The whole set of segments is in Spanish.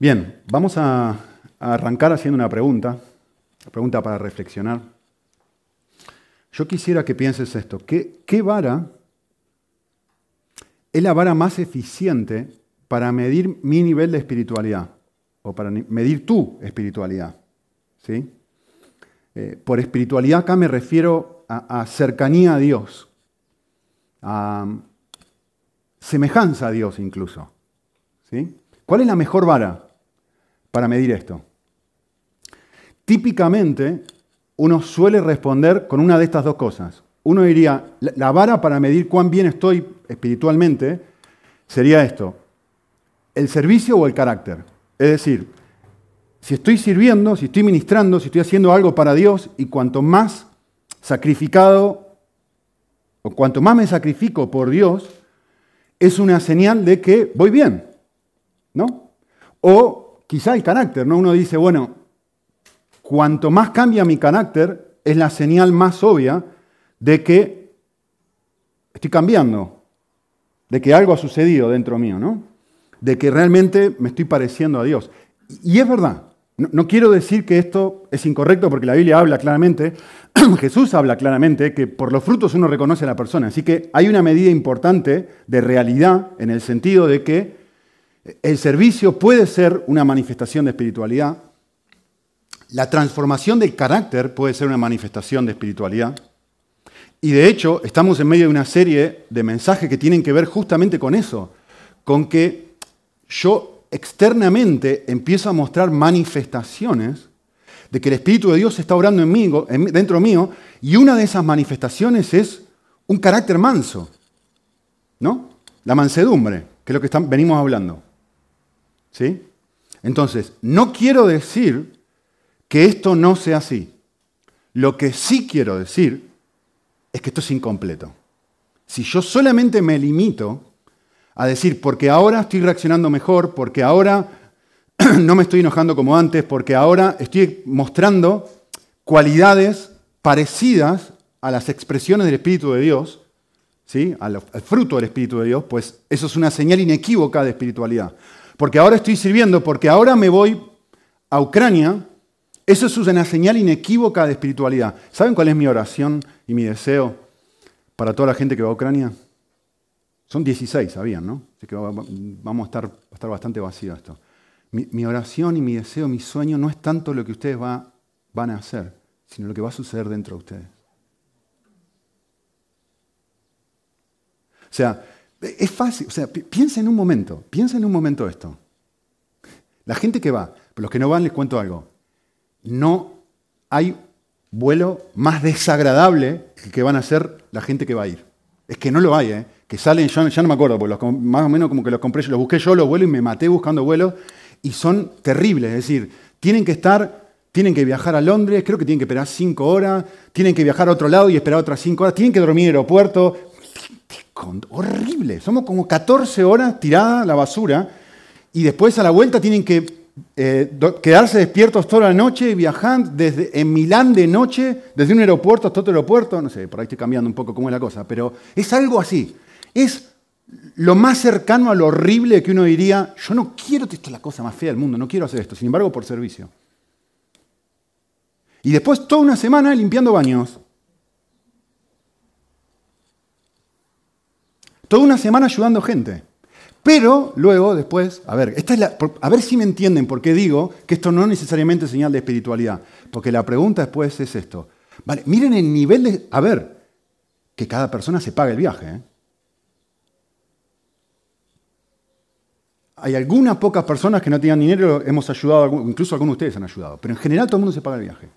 Bien, vamos a, arrancar haciendo una pregunta, una pregunta para reflexionar. Yo quisiera que pienses esto. ¿Qué, vara es la vara más eficiente para medir mi nivel de espiritualidad? O para medir tu espiritualidad. ¿Sí? Eh, por espiritualidad acá me refiero a, cercanía a Dios, a semejanza a Dios incluso. ¿Sí? ¿Cuál es la mejor vara para medir esto? Típicamente uno suele responder con una de estas dos cosas. Uno diría, la vara para medir cuán bien estoy espiritualmente sería esto, el servicio o el carácter. Es decir, si estoy sirviendo, si estoy ministrando, si estoy haciendo algo para Dios y cuanto más sacrificado o cuanto más me sacrifico por Dios, es una señal de que voy bien, ¿no? O quizá el carácter, ¿no? Uno dice, bueno, cuanto más cambia mi carácter, es la señal más obvia de que estoy cambiando, de que algo ha sucedido dentro mío, ¿no? De que realmente me estoy pareciendo a Dios. Y es verdad, no, quiero decir que esto es incorrecto porque la Biblia habla claramente, Jesús habla claramente que por los frutos uno reconoce a la persona. Así que hay una medida importante de realidad en el sentido de que el servicio puede ser una manifestación de espiritualidad, la transformación del carácter puede ser una manifestación de espiritualidad. Y de hecho, estamos en medio de una serie de mensajes que tienen que ver justamente con eso, con que yo externamente empiezo a mostrar manifestaciones de que el Espíritu de Dios está orando en mí, dentro mío, y una de esas manifestaciones es un carácter manso, ¿no? La mansedumbre, que es lo que venimos hablando. ¿Sí? Entonces, no quiero decir que esto no sea así. Lo que sí quiero decir es que esto es incompleto. Si yo solamente me limito a decir, porque ahora estoy reaccionando mejor, porque ahora no me estoy enojando como antes, porque ahora estoy mostrando cualidades parecidas a las expresiones del Espíritu de Dios, ¿sí? al, fruto del Espíritu de Dios, pues eso es una señal inequívoca de espiritualidad. Porque ahora estoy sirviendo, porque ahora me voy a Ucrania eso es una señal inequívoca de espiritualidad. ¿Saben cuál es mi oración y mi deseo para toda la gente que va a Ucrania? Son 16, sabían, ¿no? Así que vamos a estar, a estar bastante vacío esto. Mi, oración y mi deseo, mi sueño no es tanto lo que ustedes van a hacer, sino lo que va a suceder dentro de ustedes. O sea, es fácil, o sea, piensen un momento, piensen en un momento esto. La gente que va, pero los que no van les cuento algo no hay vuelo más desagradable que van a ser la gente que va a ir. Es que no lo hay, ¿eh? que salen, ya, ya no me acuerdo, porque más o menos como que los compré, los busqué yo los vuelos y me maté buscando vuelos y son terribles, es decir, tienen que estar, tienen que viajar a Londres, creo que tienen que esperar cinco horas, tienen que viajar a otro lado y esperar otras cinco horas, tienen que dormir en el aeropuerto, horrible, somos como 14 horas tirada la basura y después a la vuelta tienen que eh, quedarse despiertos toda la noche, viajando desde, en Milán de noche, desde un aeropuerto hasta otro aeropuerto, no sé, por ahí estoy cambiando un poco cómo es la cosa, pero es algo así. Es lo más cercano a lo horrible que uno diría, yo no quiero, esto es la cosa más fea del mundo, no quiero hacer esto, sin embargo por servicio. Y después toda una semana limpiando baños. Toda una semana ayudando gente. Pero luego, después, a ver, esta es la, a ver si me entienden por qué digo que esto no necesariamente es señal de espiritualidad. Porque la pregunta después es esto. Vale, miren el nivel de... A ver, que cada persona se paga el viaje. ¿eh? Hay algunas pocas personas que no tenían dinero, hemos ayudado, incluso algunos de ustedes han ayudado, pero en general todo el mundo se paga el viaje.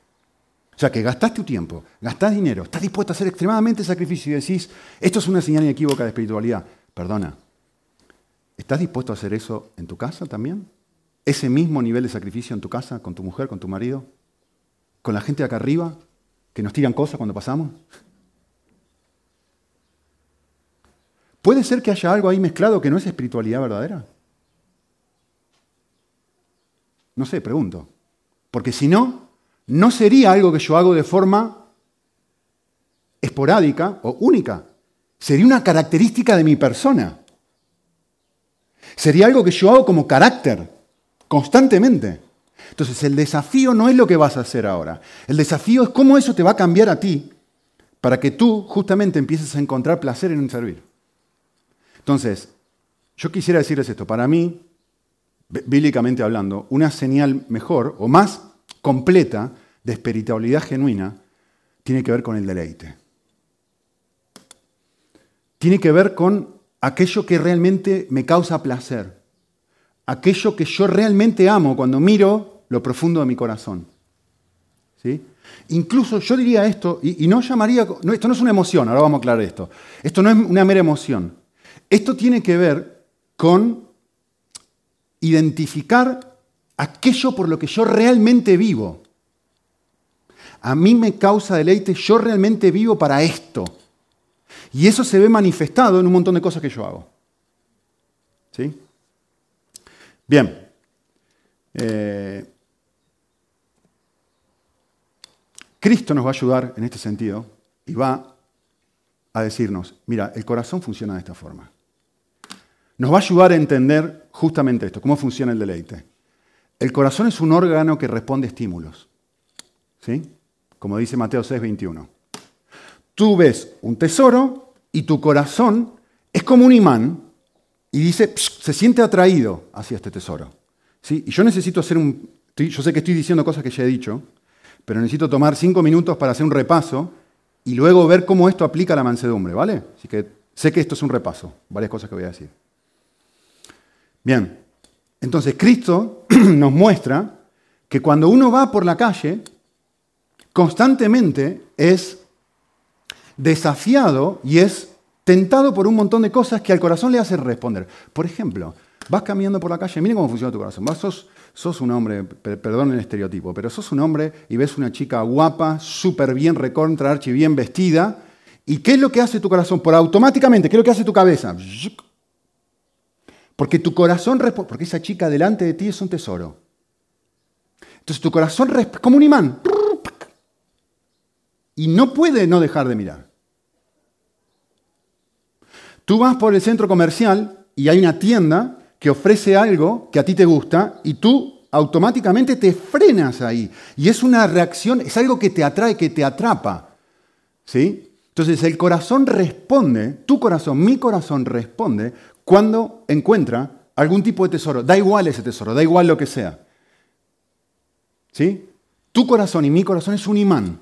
O sea, que gastaste tu tiempo, gastás dinero, estás dispuesto a hacer extremadamente sacrificio y decís, esto es una señal inequívoca de espiritualidad. Perdona, ¿Estás dispuesto a hacer eso en tu casa también? ¿Ese mismo nivel de sacrificio en tu casa, con tu mujer, con tu marido? ¿Con la gente de acá arriba que nos tiran cosas cuando pasamos? ¿Puede ser que haya algo ahí mezclado que no es espiritualidad verdadera? No sé, pregunto. Porque si no, no sería algo que yo hago de forma esporádica o única. Sería una característica de mi persona. Sería algo que yo hago como carácter, constantemente. Entonces el desafío no es lo que vas a hacer ahora, el desafío es cómo eso te va a cambiar a ti para que tú justamente empieces a encontrar placer en servir. Entonces, yo quisiera decirles esto, para mí, bíblicamente hablando, una señal mejor o más completa de espiritualidad genuina tiene que ver con el deleite. Tiene que ver con aquello que realmente me causa placer, aquello que yo realmente amo cuando miro lo profundo de mi corazón. ¿Sí? Incluso yo diría esto, y, no llamaría, esto no es una emoción, ahora vamos a aclarar esto, esto no es una mera emoción, esto tiene que ver con identificar aquello por lo que yo realmente vivo. A mí me causa deleite, yo realmente vivo para esto. Y eso se ve manifestado en un montón de cosas que yo hago. ¿Sí? Bien. Eh, Cristo nos va a ayudar en este sentido y va a decirnos, mira, el corazón funciona de esta forma. Nos va a ayudar a entender justamente esto, cómo funciona el deleite. El corazón es un órgano que responde a estímulos. ¿Sí? Como dice Mateo 6, 21. Tú ves un tesoro y tu corazón es como un imán y dice, se siente atraído hacia este tesoro. ¿Sí? Y yo necesito hacer un... Yo sé que estoy diciendo cosas que ya he dicho, pero necesito tomar cinco minutos para hacer un repaso y luego ver cómo esto aplica a la mansedumbre, ¿vale? Así que sé que esto es un repaso, varias cosas que voy a decir. Bien, entonces Cristo nos muestra que cuando uno va por la calle, constantemente es desafiado y es tentado por un montón de cosas que al corazón le hacen responder. Por ejemplo, vas caminando por la calle, miren cómo funciona tu corazón. Vas, sos, sos un hombre, perdón el estereotipo, pero sos un hombre y ves una chica guapa, súper bien recontra, archi bien vestida. ¿Y qué es lo que hace tu corazón? Por automáticamente, ¿qué es lo que hace tu cabeza? Porque tu corazón responde, porque esa chica delante de ti es un tesoro. Entonces tu corazón responde como un imán. Y no puede no dejar de mirar. Tú vas por el centro comercial y hay una tienda que ofrece algo que a ti te gusta y tú automáticamente te frenas ahí. Y es una reacción, es algo que te atrae, que te atrapa. ¿Sí? Entonces el corazón responde, tu corazón, mi corazón responde cuando encuentra algún tipo de tesoro. Da igual ese tesoro, da igual lo que sea. ¿Sí? Tu corazón y mi corazón es un imán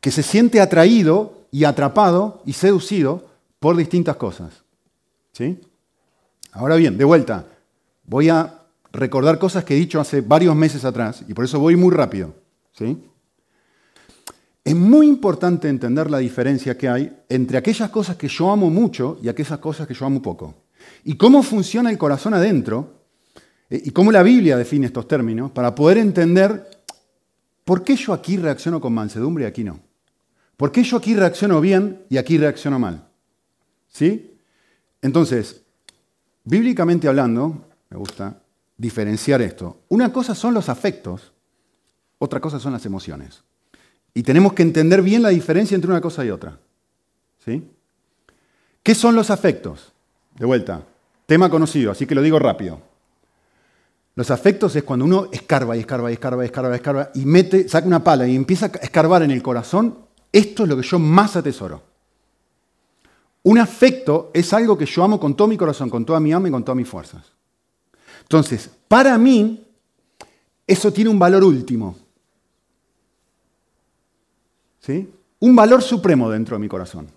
que se siente atraído y atrapado y seducido por distintas cosas. ¿Sí? Ahora bien, de vuelta, voy a recordar cosas que he dicho hace varios meses atrás y por eso voy muy rápido. ¿Sí? Es muy importante entender la diferencia que hay entre aquellas cosas que yo amo mucho y aquellas cosas que yo amo poco. Y cómo funciona el corazón adentro eh, y cómo la Biblia define estos términos para poder entender por qué yo aquí reacciono con mansedumbre y aquí no. ¿Por qué yo aquí reacciono bien y aquí reacciono mal? ¿Sí? Entonces, bíblicamente hablando, me gusta diferenciar esto. Una cosa son los afectos, otra cosa son las emociones. Y tenemos que entender bien la diferencia entre una cosa y otra. ¿Sí? ¿Qué son los afectos? De vuelta, tema conocido, así que lo digo rápido. Los afectos es cuando uno escarba y escarba y escarba y escarba y escarba y mete, saca una pala y empieza a escarbar en el corazón. Esto es lo que yo más atesoro. Un afecto es algo que yo amo con todo mi corazón, con toda mi alma y con todas mis fuerzas. Entonces, para mí, eso tiene un valor último. Un valor supremo dentro de mi corazón.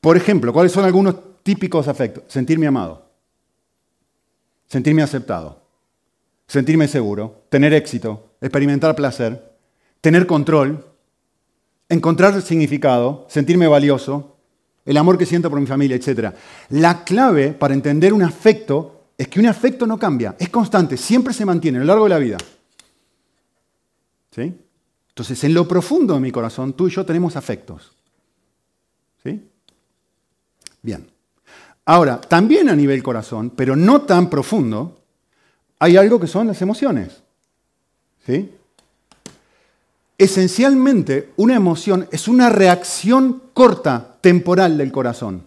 Por ejemplo, ¿cuáles son algunos típicos afectos? Sentirme amado, sentirme aceptado, sentirme seguro, tener éxito, experimentar placer, tener control, encontrar significado, sentirme valioso, el amor que siento por mi familia, etc. La clave para entender un afecto es que un afecto no cambia, es constante, siempre se mantiene a lo largo de la vida. ¿Sí? Entonces, en lo profundo de mi corazón, tú y yo tenemos afectos. ¿Sí? Bien. Ahora, también a nivel corazón, pero no tan profundo, hay algo que son las emociones. ¿Sí? Esencialmente, una emoción es una reacción corta, temporal del corazón.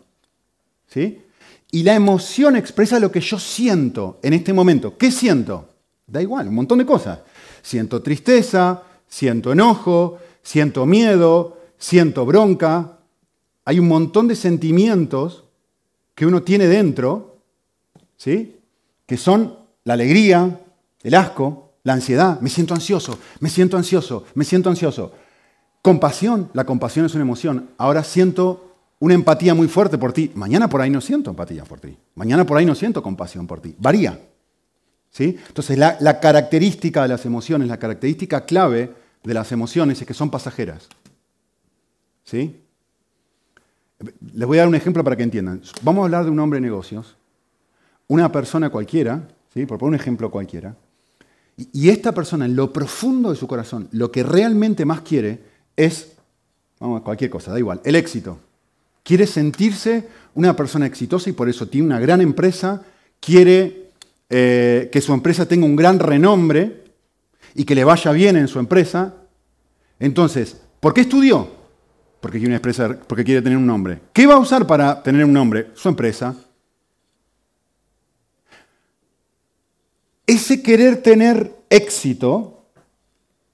¿Sí? Y la emoción expresa lo que yo siento en este momento. ¿Qué siento? Da igual, un montón de cosas. Siento tristeza, siento enojo, siento miedo, siento bronca. Hay un montón de sentimientos que uno tiene dentro, ¿sí? Que son la alegría, el asco, la ansiedad. Me siento ansioso, me siento ansioso, me siento ansioso. Compasión, la compasión es una emoción. Ahora siento una empatía muy fuerte por ti. Mañana por ahí no siento empatía por ti. Mañana por ahí no siento compasión por ti. Varía. Entonces, la, la característica de las emociones, la característica clave de las emociones es que son pasajeras. ¿Sí? Les voy a dar un ejemplo para que entiendan. Vamos a hablar de un hombre de negocios, una persona cualquiera, ¿sí? por poner un ejemplo cualquiera, y esta persona en lo profundo de su corazón, lo que realmente más quiere es, vamos, cualquier cosa, da igual, el éxito. Quiere sentirse una persona exitosa y por eso tiene una gran empresa, quiere eh, que su empresa tenga un gran renombre y que le vaya bien en su empresa. Entonces, ¿por qué estudió? Porque quiere, porque quiere tener un nombre. ¿Qué va a usar para tener un nombre? Su empresa. Ese querer tener éxito,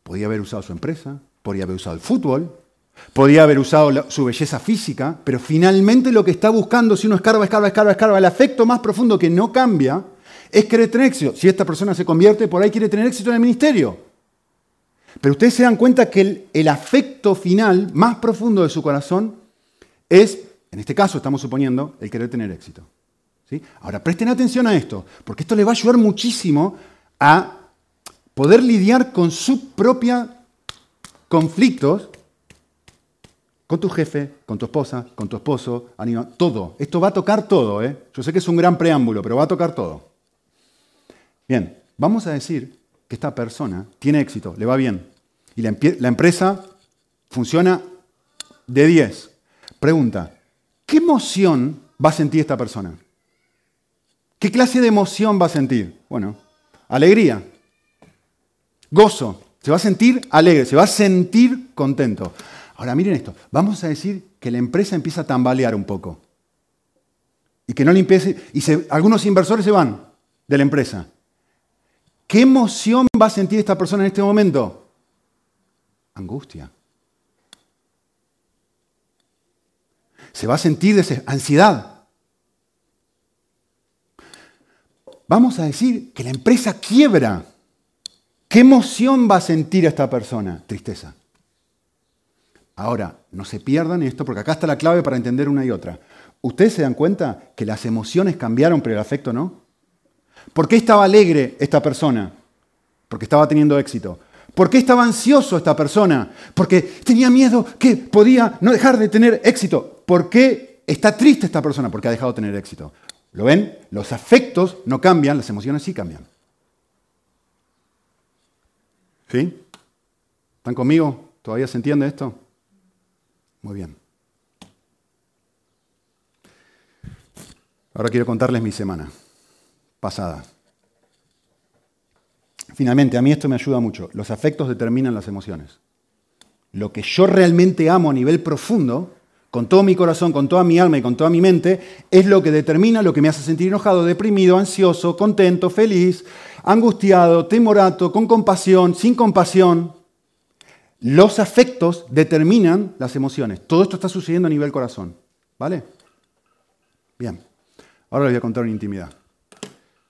podía haber usado su empresa, Podría haber usado el fútbol, podría haber usado su belleza física, pero finalmente lo que está buscando, si uno escarba, escarba, escarba, escarba, el afecto más profundo que no cambia, es querer tener éxito. Si esta persona se convierte, por ahí quiere tener éxito en el ministerio. Pero ustedes se dan cuenta que el, afecto final más profundo de su corazón es, en este caso estamos suponiendo, el querer tener éxito. ¿Sí? Ahora, presten atención a esto, porque esto le va a ayudar muchísimo a poder lidiar con su propia conflictos con tu jefe, con tu esposa, con tu esposo, todo. Esto va a tocar todo, ¿eh? Yo sé que es un gran preámbulo, pero va a tocar todo. Bien, vamos a decir que esta persona tiene éxito, le va bien, y la, empresa funciona de 10. Pregunta, ¿qué emoción va a sentir esta persona? ¿Qué clase de emoción va a sentir? Bueno, alegría, gozo, se va a sentir alegre, se va a sentir contento. Ahora miren esto, vamos a decir que la empresa empieza a tambalear un poco. Y que no le empiece, y algunos inversores se van de la empresa. ¿Qué emoción va a sentir esta persona en este momento? Angustia. Se va a sentir ansiedad. Vamos a decir que la empresa quiebra. ¿Qué emoción va a sentir esta persona? Tristeza. Ahora, no se pierdan esto porque acá está la clave para entender una y otra. ¿Ustedes se dan cuenta que las emociones cambiaron pero el afecto no? ¿Por qué estaba alegre esta persona? Porque estaba teniendo éxito. ¿Por qué estaba ansioso esta persona? Porque tenía miedo que podía no dejar de tener éxito. ¿Por qué está triste esta persona? Porque ha dejado de tener éxito. ¿Lo ven? Los afectos no cambian, las emociones sí cambian. ¿Sí? ¿Están conmigo? ¿Todavía se entiende esto? Muy bien. Ahora quiero contarles mi semana pasada. Finalmente, a mí esto me ayuda mucho. Los afectos determinan las emociones. Lo que yo realmente amo a nivel profundo, con todo mi corazón, con toda mi alma y con toda mi mente, es lo que determina lo que me hace sentir enojado, deprimido, ansioso, contento, feliz, angustiado, temorato, con compasión, sin compasión. Los afectos determinan las emociones. Todo esto está sucediendo a nivel corazón. ¿Vale? Bien. Ahora les voy a contar una intimidad.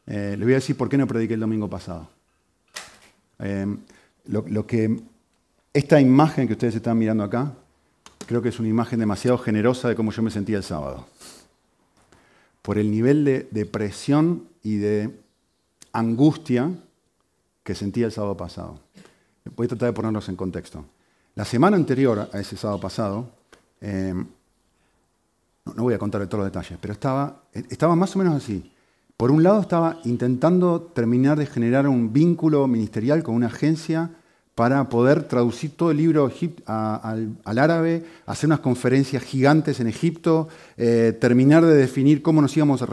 Eh, les voy a decir por qué no prediqué el domingo pasado. Eh, lo, que, esta imagen que ustedes están mirando acá, creo que es una imagen demasiado generosa de cómo yo me sentía el sábado. Por el nivel de depresión y de angustia que sentía el sábado pasado. Voy a tratar de ponernos en contexto. La semana anterior a ese sábado pasado, eh, no, voy a contar todos los detalles, pero estaba, estaba más o menos así. Por un lado estaba intentando terminar de generar un vínculo ministerial con una agencia para poder traducir todo el libro al, árabe, hacer unas conferencias gigantes en Egipto, eh, terminar de definir cómo nos íbamos a...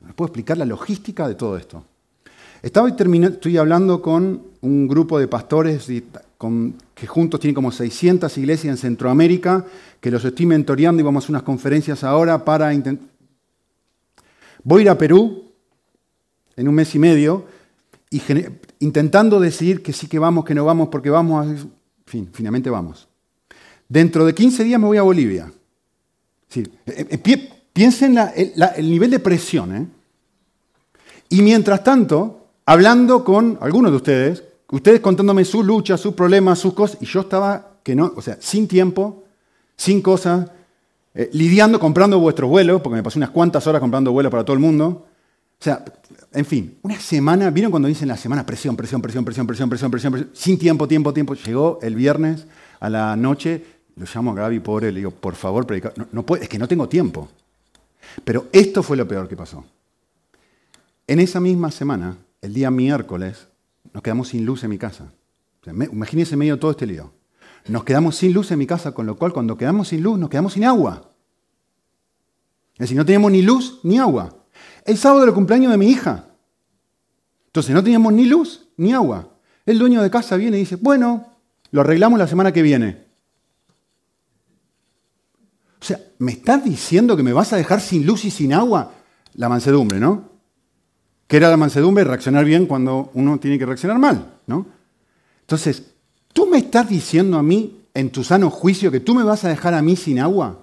¿Me puedo explicar la logística de todo esto? Estaba estoy hablando con un grupo de pastores que juntos tienen como 600 iglesias en Centroamérica, que los estoy mentoreando y vamos a unas conferencias ahora para intentar... voy a ir a Perú en un mes y medio y intentando decidir que sí que vamos, que no vamos, porque vamos a... Fin, finalmente vamos. Dentro de 15 días me voy a Bolivia. Sí, eh, eh, piensen el, el nivel de presión. ¿eh? Y mientras tanto, hablando con algunos de ustedes, ustedes contándome sus luchas, sus problemas, sus cosas, y yo estaba, que no, o sea, sin tiempo, sin cosas, eh, lidiando, comprando vuestros vuelos, porque me pasé unas cuantas horas comprando vuelos para todo el mundo. O sea, en fin, una semana, ¿vieron cuando dicen la semana? Presión, presión, presión, presión, presión, presión, presión, presión, sin tiempo, tiempo, tiempo. Llegó el viernes a la noche, lo llamo a Gaby, pobre, le digo, por favor, predica. No, es que no tengo tiempo. Pero esto fue lo peor que pasó. En esa misma semana, el día miércoles, nos quedamos sin luz en mi casa. imagínense medio todo este lío. Nos quedamos sin luz en mi casa, con lo cual cuando quedamos sin luz, nos quedamos sin agua. Es decir, no teníamos ni luz ni agua. El sábado era el cumpleaños de mi hija. Entonces no teníamos ni luz ni agua. El dueño de casa viene y dice, bueno, lo arreglamos la semana que viene. O sea, ¿me estás diciendo que me vas a dejar sin luz y sin agua? La mansedumbre, ¿no? que era la mansedumbre, reaccionar bien cuando uno tiene que reaccionar mal, ¿no? Entonces, ¿tú me estás diciendo a mí, en tu sano juicio, que tú me vas a dejar a mí sin agua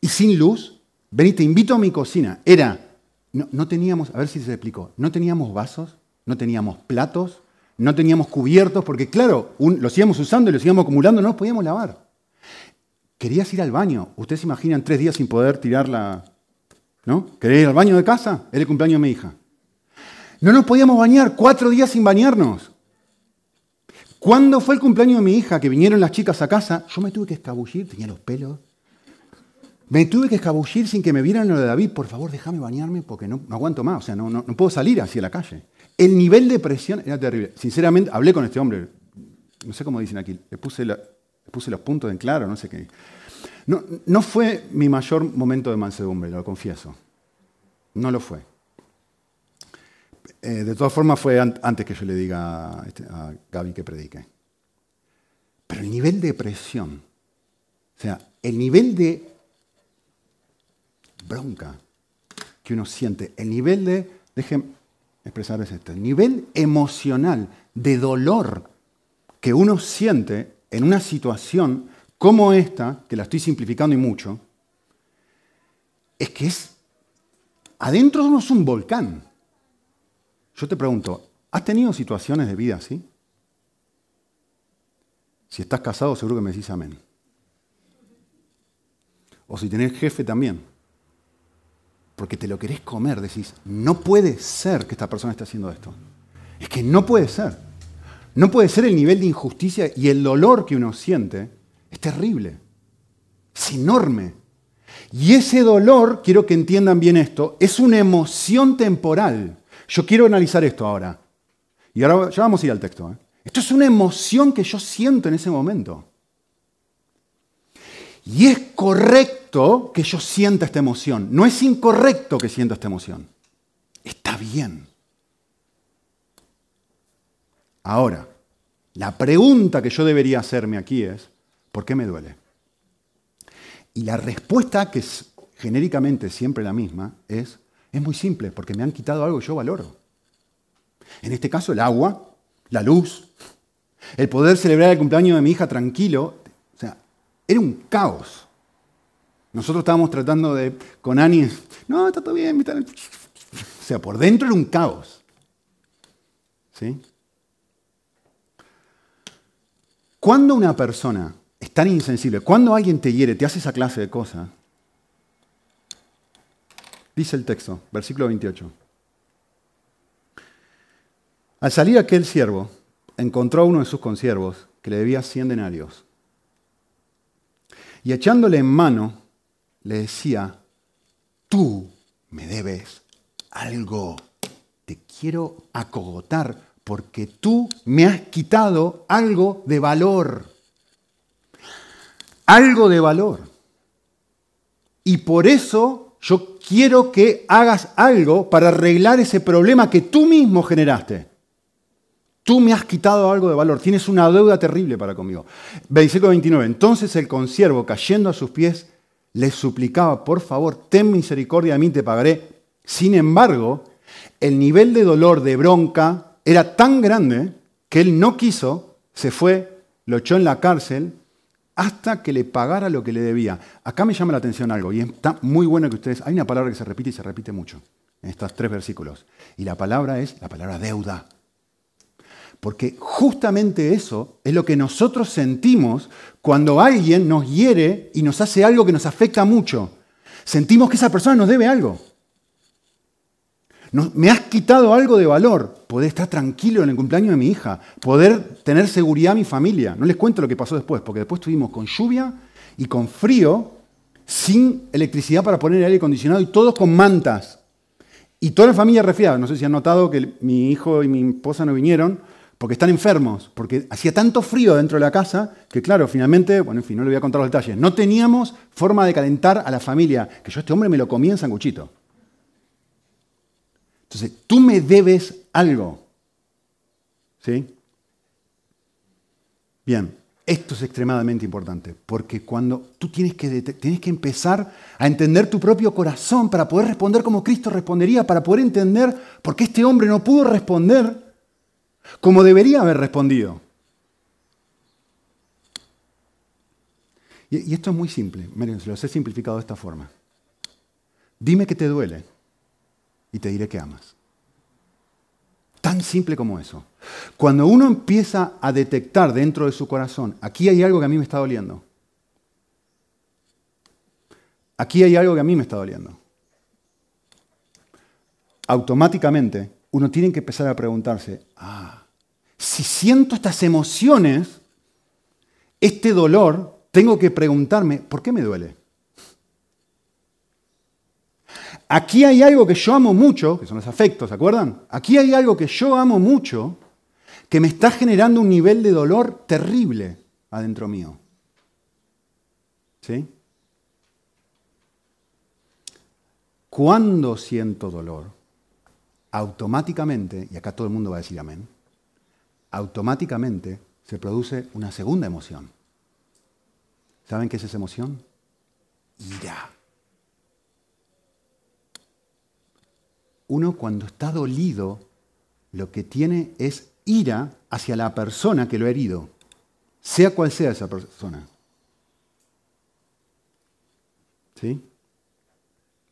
y sin luz? Ven te invito a mi cocina. Era, no, teníamos, a ver si se explicó, no teníamos vasos, no teníamos platos, no teníamos cubiertos, porque claro, los íbamos usando y los íbamos acumulando, no los podíamos lavar. Querías ir al baño. Ustedes se imaginan tres días sin poder tirar la, ¿No? ¿Querés ir al baño de casa? Es el cumpleaños de mi hija. No nos podíamos bañar, cuatro días sin bañarnos. ¿Cuándo fue el cumpleaños de mi hija que vinieron las chicas a casa? Yo me tuve que escabullir, tenía los pelos. Me tuve que escabullir sin que me vieran lo de David. Por favor, déjame bañarme porque no, aguanto más. O sea, no, no, puedo salir hacia la calle. El nivel de presión era terrible. Sinceramente, hablé con este hombre. No sé cómo dicen aquí. Le puse, le puse los puntos en claro, no sé qué. No, fue mi mayor momento de mansedumbre, lo confieso. No lo fue. Eh, de todas formas, fue antes que yo le diga a, este, a Gaby que predique. Pero el nivel de presión, o sea, el nivel de bronca que uno siente, el nivel de, dejen expresarles esto, el nivel emocional de dolor que uno siente en una situación como esta, que la estoy simplificando y mucho, es que es, adentro de uno es un volcán. Yo te pregunto, ¿has tenido situaciones de vida así? Si estás casado, seguro que me decís amén. O si tenés jefe también. Porque te lo querés comer, decís, no puede ser que esta persona esté haciendo esto. Es que no puede ser. No puede ser el nivel de injusticia y el dolor que uno siente es terrible, es enorme. Y ese dolor, quiero que entiendan bien esto, es una emoción temporal. Yo quiero analizar esto ahora. Y ahora ya vamos a ir al texto. ¿eh? Esto es una emoción que yo siento en ese momento. Y es correcto que yo sienta esta emoción. No es incorrecto que sienta esta emoción. Está bien. Ahora, la pregunta que yo debería hacerme aquí es, ¿Por qué me duele? Y la respuesta, que es genéricamente siempre la misma, es, es muy simple, porque me han quitado algo que yo valoro. En este caso, el agua, la luz, el poder celebrar el cumpleaños de mi hija tranquilo, o sea, era un caos. Nosotros estábamos tratando de, con Ani, no, está todo bien, o sea, por dentro era un caos. ¿Sí? Cuando una persona es tan insensible. Cuando alguien te hiere, te hace esa clase de cosas, dice el texto, versículo 28. Al salir aquel siervo, encontró a uno de sus consiervos que le debía 100 denarios. Y echándole en mano, le decía, tú me debes algo, te quiero acogotar porque tú me has quitado algo de valor algo de valor. Y por eso yo quiero que hagas algo para arreglar ese problema que tú mismo generaste. Tú me has quitado algo de valor, tienes una deuda terrible para conmigo. Versículo 29. Entonces el consiervo, cayendo a sus pies, le suplicaba, por favor, ten misericordia de mí, te pagaré Sin embargo, el nivel de dolor, de bronca, era tan grande que él no quiso, se fue, lo echó en la cárcel hasta que le pagara lo que le debía. Acá me llama la atención algo, y está muy bueno que ustedes, hay una palabra que se repite y se repite mucho en estos tres versículos, y la palabra es la palabra deuda. Porque justamente eso es lo que nosotros sentimos cuando alguien nos hiere y nos hace algo que nos afecta mucho. Sentimos que esa persona nos debe algo. Me has quitado algo de valor. Poder estar tranquilo en el cumpleaños de mi hija. Poder tener seguridad a mi familia. No les cuento lo que pasó después, porque después estuvimos con lluvia y con frío, sin electricidad para poner el aire acondicionado y todos con mantas. Y toda la familia resfriada. No sé si han notado que mi hijo y mi esposa no vinieron porque están enfermos, porque hacía tanto frío dentro de la casa que, claro, finalmente, bueno, en fin, no le voy a contar los detalles, no teníamos forma de calentar a la familia, que yo este hombre me lo comía en sanguchito. Entonces, tú me debes algo. ¿Sí? Bien, esto es extremadamente importante, porque cuando tú tienes que, tienes que empezar a entender tu propio corazón para poder responder como Cristo respondería, para poder entender por qué este hombre no pudo responder como debería haber respondido. Y, esto es muy simple, miren, se los he simplificado de esta forma. Dime que te duele y te diré que amas. Tan simple como eso. Cuando uno empieza a detectar dentro de su corazón, aquí hay algo que a mí me está doliendo. Aquí hay algo que a mí me está doliendo. Automáticamente uno tiene que empezar a preguntarse, ah, si siento estas emociones, este dolor, tengo que preguntarme, ¿por qué me duele? Aquí hay algo que yo amo mucho, que son los afectos, ¿se acuerdan? Aquí hay algo que yo amo mucho, que me está generando un nivel de dolor terrible adentro mío. ¿Sí? Cuando siento dolor, automáticamente, y acá todo el mundo va a decir amén, automáticamente se produce una segunda emoción. ¿Saben qué es esa emoción? Ira. Uno cuando está dolido, lo que tiene es ira hacia la persona que lo ha herido, sea cual sea esa persona. ¿Sí?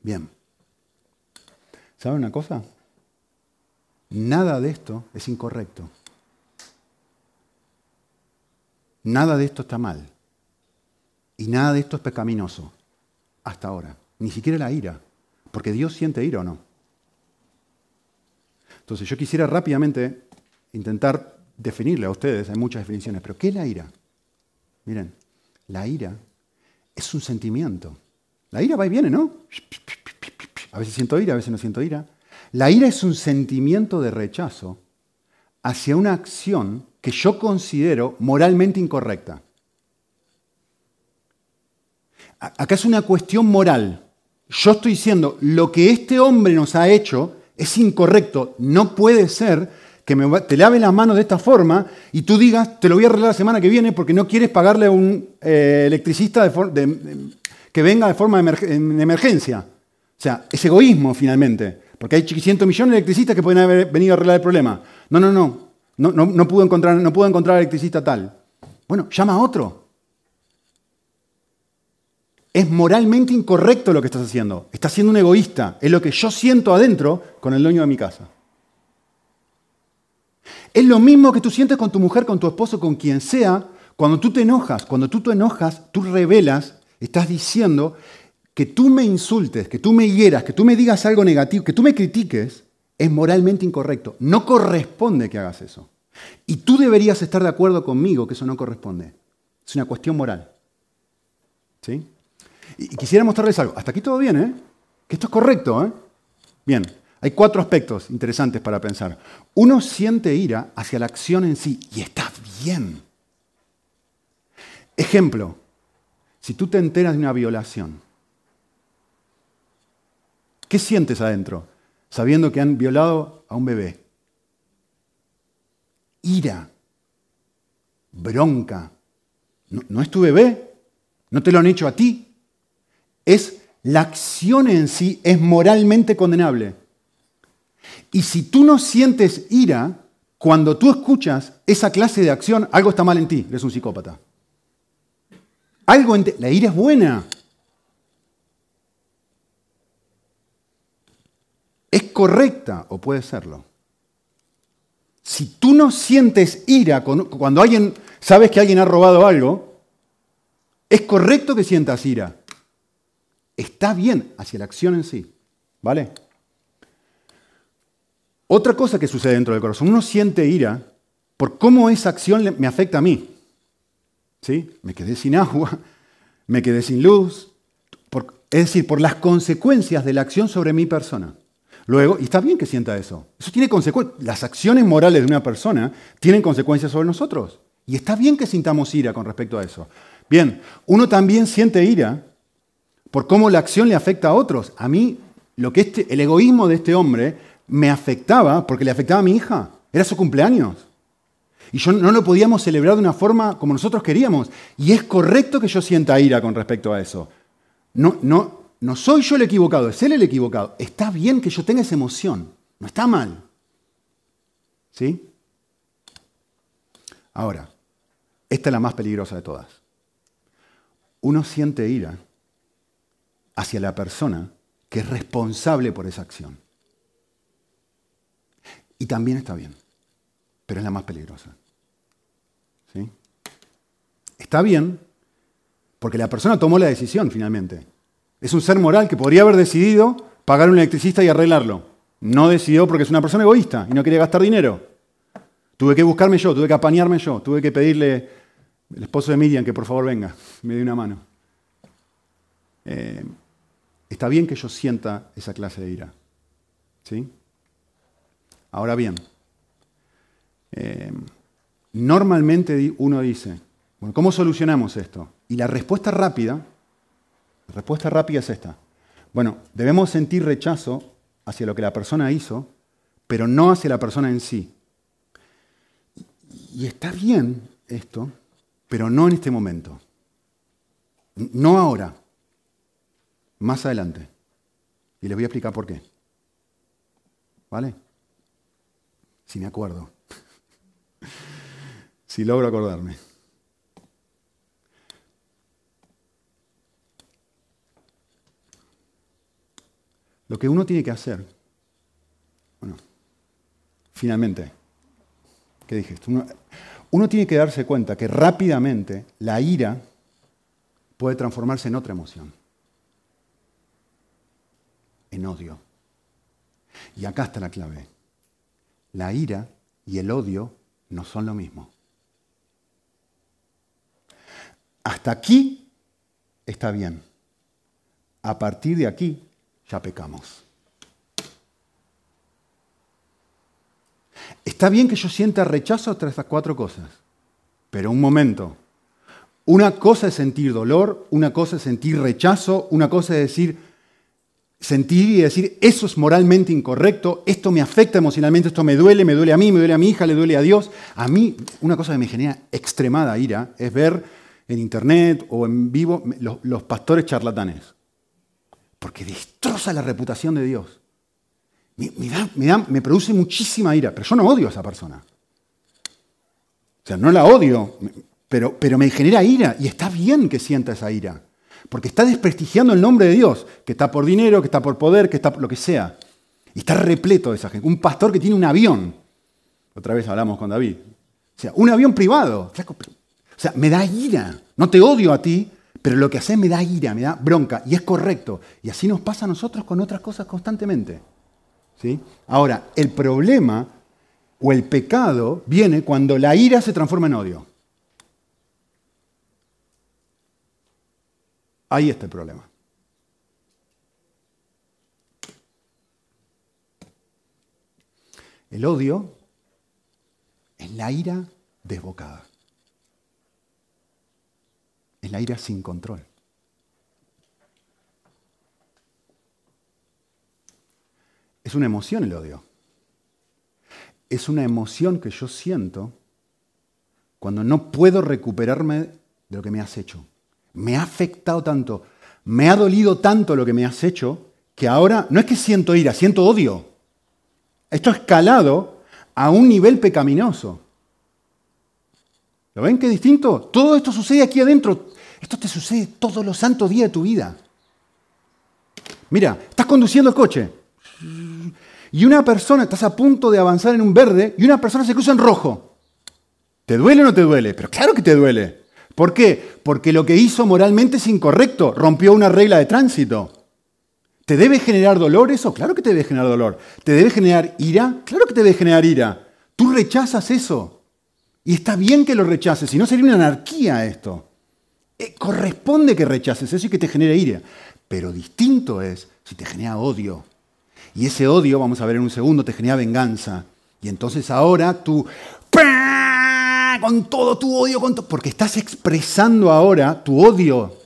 Bien. ¿Saben una cosa? Nada de esto es incorrecto. Nada de esto está mal. Y nada de esto es pecaminoso. Hasta ahora. Ni siquiera la ira. Porque Dios siente ira o no. Entonces yo quisiera rápidamente intentar definirle a ustedes, hay muchas definiciones, pero ¿qué es la ira? Miren, la ira es un sentimiento. La ira va y viene, ¿no? A veces siento ira, a veces no siento ira. La ira es un sentimiento de rechazo hacia una acción que yo considero moralmente incorrecta. Acá es una cuestión moral. Yo estoy diciendo, lo que este hombre nos ha hecho es incorrecto. No puede ser que me, te lave las manos de esta forma y tú digas, te lo voy a arreglar la semana que viene porque no quieres pagarle a un eh, electricista que venga de forma de emergencia. O sea, es egoísmo finalmente, porque hay 500 millones de electricistas que pueden haber venido a arreglar el problema. No, no, no. No, no, pudo encontrar, no pudo encontrar electricista tal. Bueno, llama a otro. Es moralmente incorrecto lo que estás haciendo. Estás siendo un egoísta. Es lo que yo siento adentro con el dueño de mi casa. Es lo mismo que tú sientes con tu mujer, con tu esposo, con quien sea. Cuando tú te enojas, cuando tú te enojas, tú revelas, estás diciendo que tú me insultes, que tú me hieras, que tú me digas algo negativo, que tú me critiques, es moralmente incorrecto. No corresponde que hagas eso. Y tú deberías estar de acuerdo conmigo que eso no corresponde. Es una cuestión moral. ¿Sí? Y quisiera mostrarles algo. Hasta aquí todo bien, ¿eh? Que esto es correcto, ¿eh? Bien, hay cuatro aspectos interesantes para pensar. Uno siente ira hacia la acción en sí y está bien. Ejemplo, si tú te enteras de una violación, ¿qué sientes adentro? sabiendo que han violado a un bebé. Ira, bronca. No, es tu bebé, no te lo han hecho a ti. Es la acción en sí es moralmente condenable. Y si tú no sientes ira, cuando tú escuchas esa clase de acción, algo está mal en ti, eres un psicópata. Algo en la ira es buena. Es correcta o puede serlo. Si tú no sientes ira cuando alguien sabes que alguien ha robado algo, es correcto que sientas ira. Está bien hacia la acción en sí. ¿Vale? Otra cosa que sucede dentro del corazón, uno siente ira por cómo esa acción me afecta a mí. ¿Sí? Me quedé sin agua, me quedé sin luz, es decir, por las consecuencias de la acción sobre mi persona. Luego, y está bien que sienta eso. Eso tiene consecuencias. Las acciones morales de una persona tienen consecuencias sobre nosotros. Y está bien que sintamos ira con respecto a eso. Bien, uno también siente ira por cómo la acción le afecta a otros. A mí, lo que este, el egoísmo de este hombre me afectaba porque le afectaba a mi hija. Era su cumpleaños. Y yo no lo podíamos celebrar de una forma como nosotros queríamos. Y es correcto que yo sienta ira con respecto a eso. No, no, no soy yo el equivocado, es él el equivocado. Está bien que yo tenga esa emoción. No está mal. ¿Sí? Ahora, esta es la más peligrosa de todas. Uno siente ira hacia la persona que es responsable por esa acción. Y también está bien, pero es la más peligrosa. ¿Sí? Está bien porque la persona tomó la decisión finalmente. Es un ser moral que podría haber decidido pagar a un electricista y arreglarlo. No decidió porque es una persona egoísta y no quería gastar dinero. Tuve que buscarme yo, tuve que apañarme yo, tuve que pedirle al esposo de Miriam que por favor venga, me dé una mano. Eh, está bien que yo sienta esa clase de ira. ¿Sí? Ahora bien, eh, normalmente uno dice, bueno, ¿cómo solucionamos esto? Y la respuesta rápida, la respuesta rápida es esta. Bueno, debemos sentir rechazo hacia lo que la persona hizo, pero no hacia la persona en sí. Y está bien esto, pero no en este momento. No ahora. Más adelante. Y les voy a explicar por qué. ¿Vale? si me acuerdo, si logro acordarme. Lo que uno tiene que hacer, bueno, finalmente, ¿qué dije? Uno, uno tiene que darse cuenta que rápidamente la ira puede transformarse en otra emoción, odio. Y acá está la clave. La ira y el odio no son lo mismo. Hasta aquí está bien. A partir de aquí ya pecamos. Está bien que yo sienta rechazo tras estas cuatro cosas, pero un momento. Una cosa es sentir dolor, una cosa es sentir rechazo, una cosa es decir, sentir y decir, eso es moralmente incorrecto, esto me afecta emocionalmente, esto me duele, me duele a mí, me duele a mi hija, le duele a Dios. A mí, una cosa que me genera extremada ira es ver en internet o en vivo los, pastores charlatanes. Porque destroza la reputación de Dios. Me, produce muchísima ira, pero yo no odio a esa persona. O sea, no la odio, pero, pero me genera ira y está bien que sienta esa ira. Porque está desprestigiando el nombre de Dios, que está por dinero, que está por poder, que está por lo que sea. Y está repleto de esa gente. Un pastor que tiene un avión. Otra vez hablamos con David. O sea, un avión privado. O sea, me da ira. No te odio a ti, pero lo que haces me da ira, me da bronca. Y es correcto. Y así nos pasa a nosotros con otras cosas constantemente. ¿Sí? Ahora, el problema o el pecado viene cuando la ira se transforma en odio. Ahí está el problema. El odio es la ira desbocada. Es la ira sin control. Es una emoción el odio. Es una emoción que yo siento cuando no puedo recuperarme de lo que me has hecho me ha afectado tanto. me ha dolido tanto lo que me has hecho que ahora no es que siento ira, siento odio. Esto ha escalado a un nivel pecaminoso. ¿Lo ven qué distinto? Todo esto sucede aquí adentro. Esto te sucede todos los santos días de tu vida. Mira, estás conduciendo el coche y una persona, estás a punto de avanzar en un verde y una persona se cruza en rojo. ¿Te duele o no te duele? Pero claro que te duele. ¿Por qué? Porque lo que hizo moralmente es incorrecto, rompió una regla de tránsito. ¿Te debe generar dolor eso? Claro que te debe generar dolor. ¿Te debe generar ira? Claro que te debe generar ira. Tú rechazas eso. Y está bien que lo rechaces, si no sería una anarquía esto. Eh, corresponde que rechaces eso y que te genere ira. Pero distinto es si te genera odio. Y ese odio, vamos a ver en un segundo, te genera venganza. Y entonces ahora tú, con todo tu odio, con porque estás expresando ahora tu odio.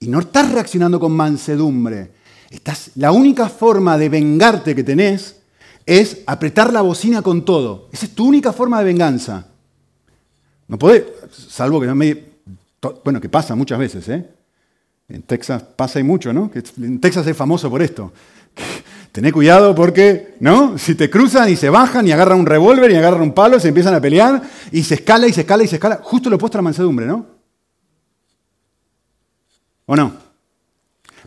Y no estás reaccionando con mansedumbre. Estás, la única forma de vengarte que tenés es apretar la bocina con todo. Esa es tu única forma de venganza. No podés, salvo que no me... Bueno, que pasa muchas veces, ¿eh? En Texas pasa y mucho, ¿no? en Texas es famoso por esto. Tené cuidado porque, ¿no? Si te cruzan y se bajan y agarran un revólver y agarran un palo, se empiezan a pelear y se escala y se escala y se escala. Justo lo opuesto a la mansedumbre, ¿no? ¿O no?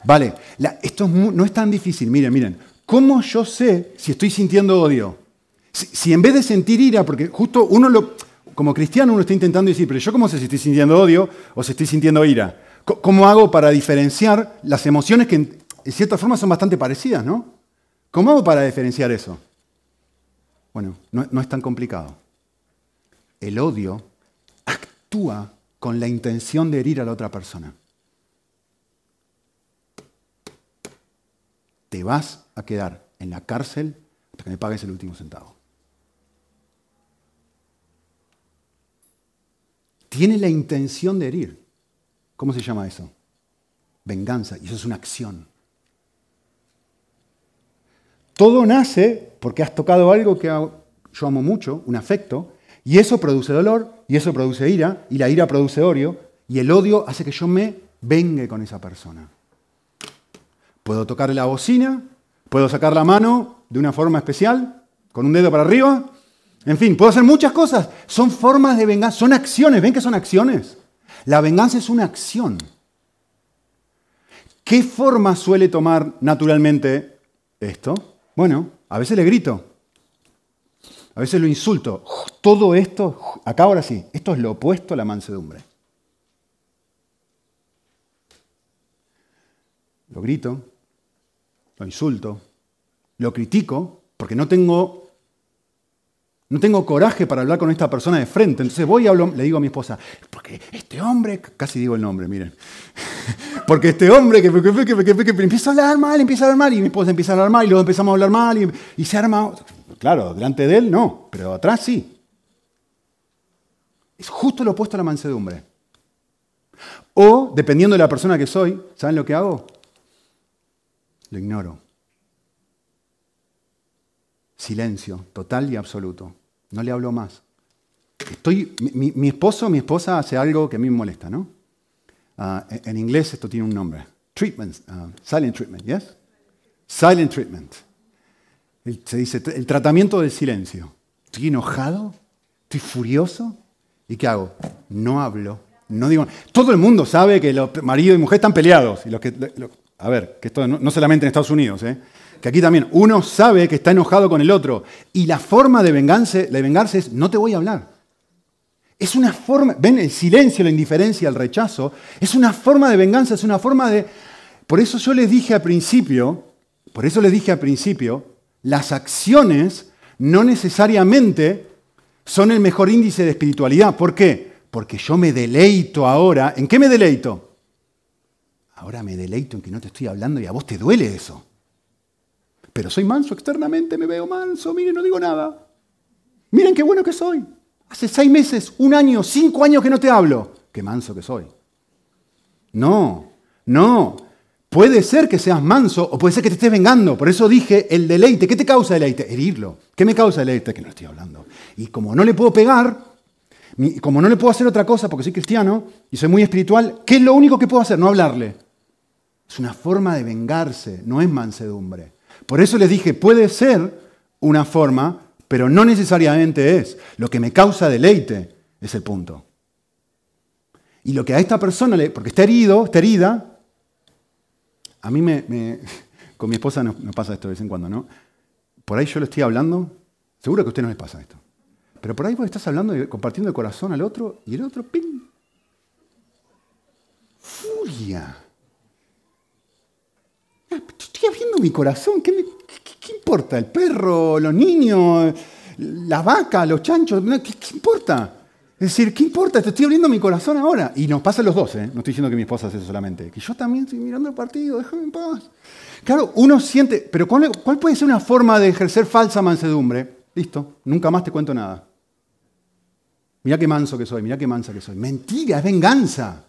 Vale, esto no es tan difícil. Miren, miren. ¿Cómo yo sé si estoy sintiendo odio? Si, en vez de sentir ira, porque justo uno lo, como cristiano uno está intentando decir, pero yo cómo sé si estoy sintiendo odio o si estoy sintiendo ira. ¿Cómo hago para diferenciar las emociones que en, cierta forma son bastante parecidas, ¿no? ¿Cómo hago para diferenciar eso? Bueno, no, no es tan complicado. El odio actúa con la intención de herir a la otra persona. Te vas a quedar en la cárcel hasta que me pagues el último centavo. Tiene la intención de herir. ¿Cómo se llama eso? Venganza. Y eso es una acción. Todo nace porque has tocado algo que yo amo mucho, un afecto, y eso produce dolor, y eso produce ira, y la ira produce odio, y el odio hace que yo me vengue con esa persona. Puedo tocarle la bocina, puedo sacar la mano de una forma especial, con un dedo para arriba, en fin, puedo hacer muchas cosas. Son formas de venganza, son acciones, ¿ven que son acciones? La venganza es una acción. ¿Qué forma suele tomar naturalmente esto? Bueno, a veces le grito, a veces lo insulto. Todo esto, acá ahora sí, esto es lo opuesto a la mansedumbre. Lo grito, lo insulto, lo critico, porque no tengo no tengo coraje para hablar con esta persona de frente. Entonces voy y le digo a mi esposa, porque este hombre, casi digo el nombre, miren. Porque este hombre que, empieza a hablar mal, empieza a hablar mal, y mi esposa empieza a hablar mal, y luego empezamos a hablar mal, y, se arma. Claro, delante de él no, pero atrás sí. Es justo lo opuesto a la mansedumbre. O, dependiendo de la persona que soy, ¿saben lo que hago? Lo ignoro. Silencio, total y absoluto. No le hablo más. Estoy, mi, esposo o mi esposa hace algo que a mí me molesta, ¿no? Ah, en inglés esto tiene un nombre. Treatment, ah, silent treatment, ¿yes? Silent treatment. se dice el tratamiento del silencio. Estoy enojado, estoy furioso. ¿Y qué hago? No hablo, no digo. Todo el mundo sabe que los marido y mujer están peleados. Y los que, a ver, que esto no, no solamente en Estados Unidos, ¿eh? que aquí también uno sabe que está enojado con el otro y la forma de, vengarse, de vengarse es no te voy a hablar. Es una forma, ven el silencio, la indiferencia, el rechazo, es una forma de venganza, es una forma de... Por eso yo les dije al principio, por eso les dije al principio, las acciones no necesariamente son el mejor índice de espiritualidad. ¿Por qué? Porque yo me deleito ahora. ¿En qué me deleito? Ahora me deleito en que no te estoy hablando y a vos te duele eso. Pero soy manso externamente, me veo manso, miren, no digo nada. Miren qué bueno que soy. Hace seis meses, un año, cinco años que no te hablo. Qué manso que soy. No, no. Puede ser que seas manso o puede ser que te estés vengando. Por eso dije el deleite. ¿Qué te causa deleite? Herirlo. ¿Qué me causa deleite? Que no estoy hablando. Y como no le puedo pegar, como no le puedo hacer otra cosa porque soy cristiano y soy muy espiritual, ¿qué es lo único que puedo hacer? No hablarle. Es una forma de vengarse, no es mansedumbre. Por eso les dije, puede ser una forma, pero no necesariamente es. Lo que me causa deleite es el punto. Y lo que a esta persona, le, porque está herido, está herida, a mí me, con mi esposa nos, pasa esto de vez en cuando, ¿no? Por ahí yo le estoy hablando, seguro que a usted no les pasa esto, pero por ahí vos estás hablando y compartiendo el corazón al otro y el otro, ¡ping! Furia. Ah, estoy abriendo mi corazón, ¿qué, importa? ¿El perro, los niños, la vaca, los chanchos? ¿Qué, importa? Es decir, ¿qué importa? Te estoy abriendo mi corazón ahora. Y nos pasa a los dos, ¿eh? No estoy diciendo que mi esposa hace eso solamente. Que yo también estoy mirando el partido, déjame en paz. Claro, uno siente, pero ¿cuál, puede ser una forma de ejercer falsa mansedumbre? Listo, nunca más te cuento nada. Mira qué manso que soy, mira qué mansa que soy. Mentira, es venganza.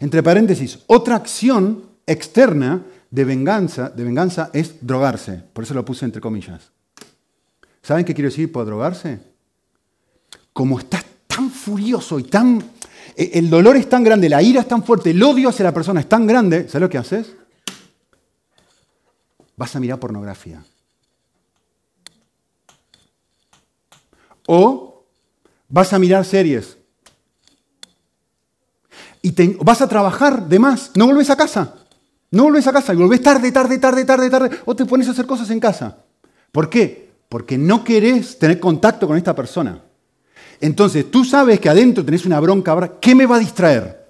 Entre paréntesis, otra acción externa de venganza, de venganza es drogarse. Por eso lo puse entre comillas. ¿Saben qué quiero decir por drogarse? como estás tan furioso y tan... Eh, el dolor es tan grande, la ira es tan fuerte, el odio hacia la persona es tan grande, ¿sabes lo que haces? Vas a mirar pornografía. O vas a mirar series. Y vas a trabajar de más. No volvés a casa. No volvés a casa y volvés tarde, tarde, tarde, tarde, tarde. O te pones a hacer cosas en casa. ¿Por qué? Porque no querés tener contacto con esta persona. Entonces, tú sabes que adentro tenés una bronca ¿qué me va a distraer?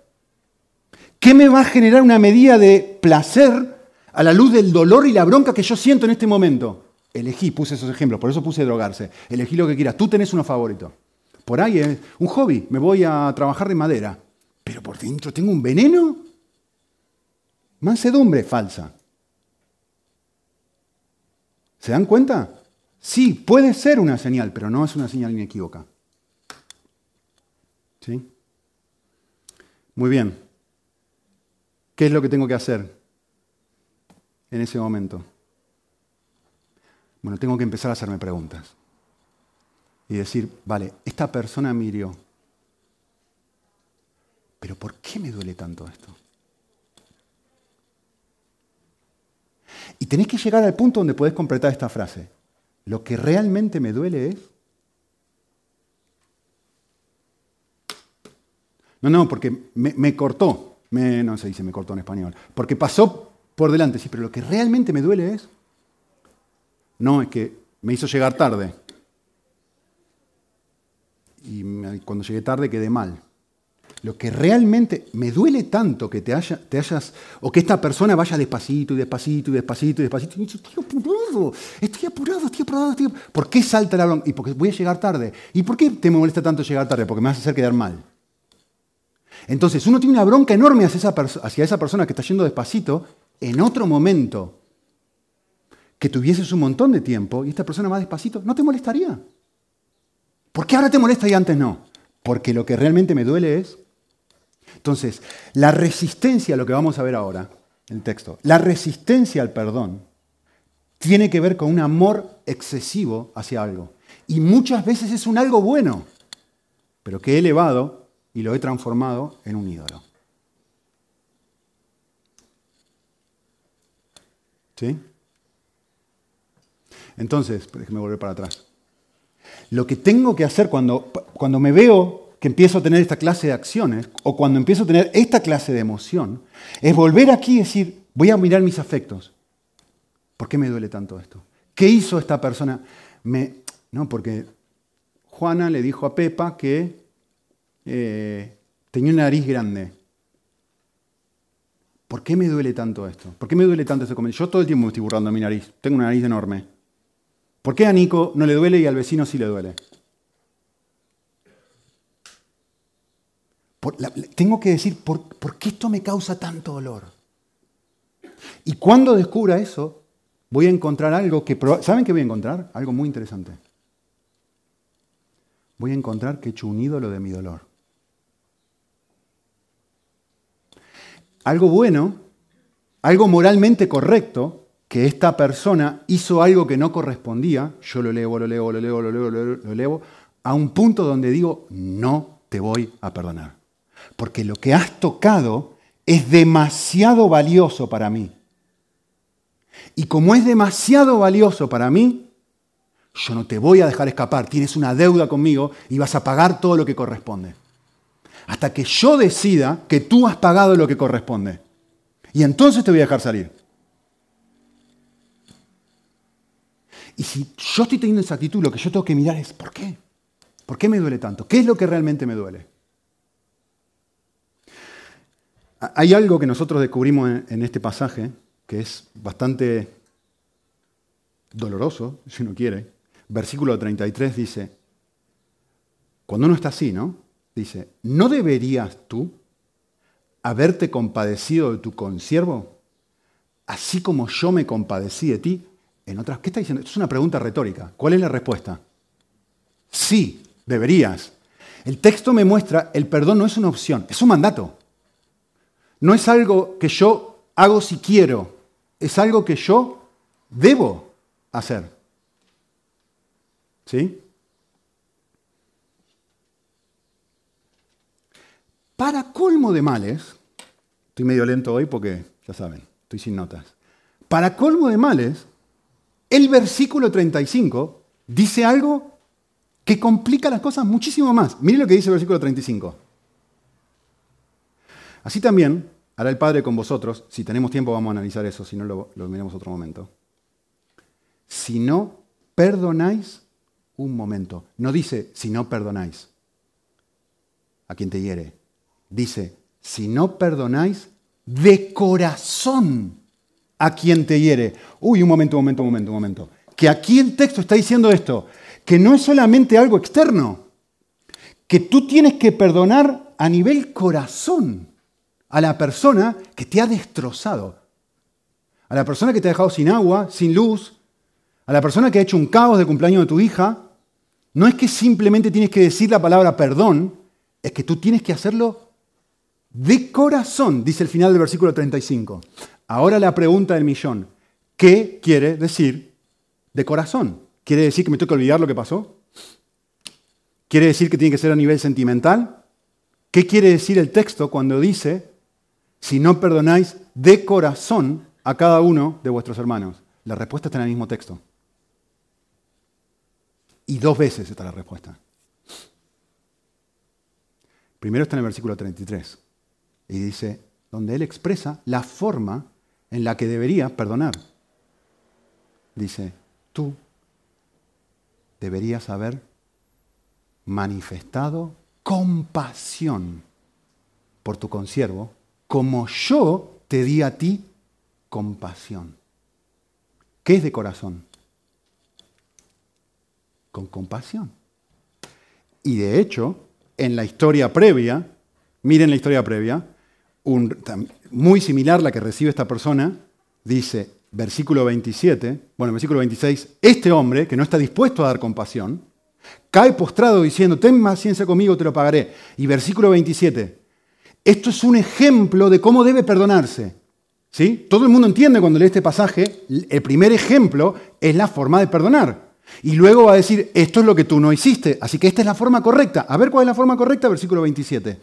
¿Qué me va a generar una medida de placer a la luz del dolor y la bronca que yo siento en este momento? Elegí, puse esos ejemplos, por eso puse drogarse. Elegí lo que quieras. Tú tenés uno favorito. Por ahí es un hobby, me voy a trabajar de madera. Pero por dentro tengo un veneno. Mansedumbre falsa. ¿Se dan cuenta? Sí, puede ser una señal, pero no es una señal inequívoca. ¿Sí? Muy bien. ¿Qué es lo que tengo que hacer en ese momento? Bueno, tengo que empezar a hacerme preguntas. Y decir, vale, esta persona me. Pero ¿por qué me duele tanto esto? Y tenés que llegar al punto donde podés completar esta frase. Lo que realmente me duele es No, no, porque me, cortó. no se dice me cortó en español. Porque pasó por delante, sí, pero lo que realmente me duele es. No, es que me hizo llegar tarde. Y cuando llegué tarde quedé mal. Lo que realmente me duele tanto que te, haya, te hayas, o que esta persona vaya despacito y despacito y despacito y despacito. Y estoy apurado, estoy apurado, estoy apurado. Estoy ¿Por qué salta la bronca? Y porque voy a llegar tarde. ¿Y por qué te molesta tanto llegar tarde? Porque me vas a hacer quedar mal. Entonces, uno tiene una bronca enorme hacia esa, persona que está yendo despacito en otro momento que tuvieses un montón de tiempo y esta persona va despacito, ¿no te molestaría? ¿Por qué ahora te molesta y antes no? Porque lo que realmente me duele es... Entonces, la resistencia, lo que vamos a ver ahora, el texto, la resistencia al perdón tiene que ver con un amor excesivo hacia algo. Y muchas veces es un algo bueno, pero que he elevado y lo he transformado en un ídolo. ¿Sí? Entonces, déjeme volver para atrás. Lo que tengo que hacer cuando, cuando me veo que empiezo a tener esta clase de acciones o cuando empiezo a tener esta clase de emoción es volver aquí y decir, voy a mirar mis afectos. ¿Por qué me duele tanto esto? ¿Qué hizo esta persona? Me, no, porque Juana le dijo a Pepa que eh, tenía una nariz grande. ¿Por qué me duele tanto esto? ¿Por qué me duele tanto ese comentario? Yo todo el tiempo me estoy burlando de mi nariz. Tengo una nariz enorme. ¿Por qué a Nico no le duele y al vecino sí le duele? Tengo que decir, ¿por, ¿por qué esto me causa tanto dolor? Y cuando descubra eso, voy a encontrar algo que... ¿Saben qué voy a encontrar? Algo muy interesante. Voy a encontrar que he hecho un ídolo de mi dolor. algo bueno, algo moralmente correcto, que esta persona hizo algo que no correspondía, yo lo leo, lo leo, lo leo, lo leo, lo leo, a un punto donde digo, no te voy a perdonar. Porque lo que has tocado es demasiado valioso para mí. Y como es demasiado valioso para mí, yo no te voy a dejar escapar. Tienes una deuda conmigo y vas a pagar todo lo que corresponde. Hasta que yo decida que tú has pagado lo que corresponde. Y entonces te voy a dejar salir. Y si yo estoy teniendo esa actitud, lo que yo tengo que mirar es, ¿por qué? ¿Por qué me duele tanto? ¿Qué es lo que realmente me duele? Hay algo que nosotros descubrimos en este pasaje que es bastante doloroso, si uno quiere. Versículo 33 dice, cuando uno está así, ¿no? Dice, ¿no deberías tú haberte compadecido de tu consiervo, así como yo me compadecí de ti? En otras, ¿qué está diciendo? Esto es una pregunta retórica. ¿Cuál es la respuesta? Sí, deberías. El texto me muestra, el perdón no es una opción, es un mandato. No es algo que yo hago si quiero, es algo que yo debo hacer. ¿Sí? Para colmo de males, estoy medio lento hoy porque, ya saben, estoy sin notas. Para colmo de males, el versículo 35 dice algo que complica las cosas muchísimo más. Miren lo que dice el versículo 35. Así también hará el Padre con vosotros. Si tenemos tiempo vamos a analizar eso, si no lo, lo miremos otro momento. Si no perdonáis un momento. No dice si no perdonáis a quien te hiere. Dice si no perdonáis de corazón a quien te hiere. Uy, un momento, un momento, un momento, un momento. Que aquí el texto está diciendo esto, que no es solamente algo externo, que tú tienes que perdonar a nivel corazón a la persona que te ha destrozado, a la persona que te ha dejado sin agua, sin luz, a la persona que ha hecho un caos de cumpleaños de tu hija. No es que simplemente tienes que decir la palabra perdón, es que tú tienes que hacerlo de corazón, dice el final del versículo 35. Ahora la pregunta del millón, ¿qué quiere decir de corazón? ¿Quiere decir que me tengo que olvidar lo que pasó? ¿Quiere decir que tiene que ser a nivel sentimental? ¿Qué quiere decir el texto cuando dice si no perdonáis de corazón a cada uno de vuestros hermanos? La respuesta está en el mismo texto. Y dos veces está la respuesta. Primero está en el versículo 33 y dice, donde él expresa la forma en la que debería perdonar. Dice, tú deberías haber manifestado compasión por tu consiervo como yo te di a ti compasión. ¿Qué es de corazón? Con compasión. Y de hecho, en la historia previa, miren la historia previa, muy similar la que recibe esta persona, dice, versículo 27, bueno, versículo 26, este hombre que no está dispuesto a dar compasión, cae postrado diciendo, ten paciencia conmigo, te lo pagaré. Y versículo 27, esto es un ejemplo de cómo debe perdonarse. ¿Sí? Todo el mundo entiende cuando lee este pasaje, el primer ejemplo es la forma de perdonar. Y luego va a decir, esto es lo que tú no hiciste, así que esta es la forma correcta. A ver cuál es la forma correcta, versículo 27.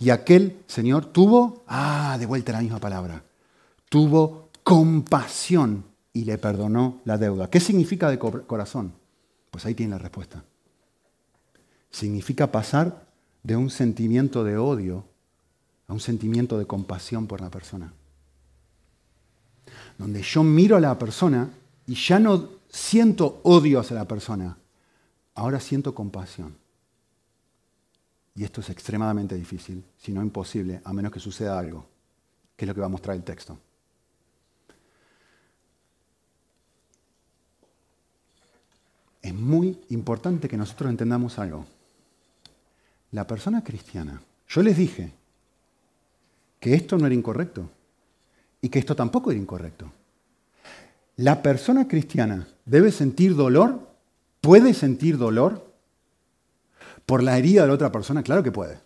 Y aquel Señor tuvo, ah, de vuelta la misma palabra, tuvo compasión y le perdonó la deuda. ¿Qué significa de corazón? Pues ahí tiene la respuesta. Significa pasar de un sentimiento de odio a un sentimiento de compasión por la persona. Donde yo miro a la persona y ya no siento odio hacia la persona, ahora siento compasión. Y esto es extremadamente difícil, si no imposible, a menos que suceda algo, que es lo que va a mostrar el texto. Es muy importante que nosotros entendamos algo. La persona cristiana, yo les dije que esto no era incorrecto y que esto tampoco era incorrecto. La persona cristiana debe sentir dolor, puede sentir dolor por la herida de la otra persona, claro que puede.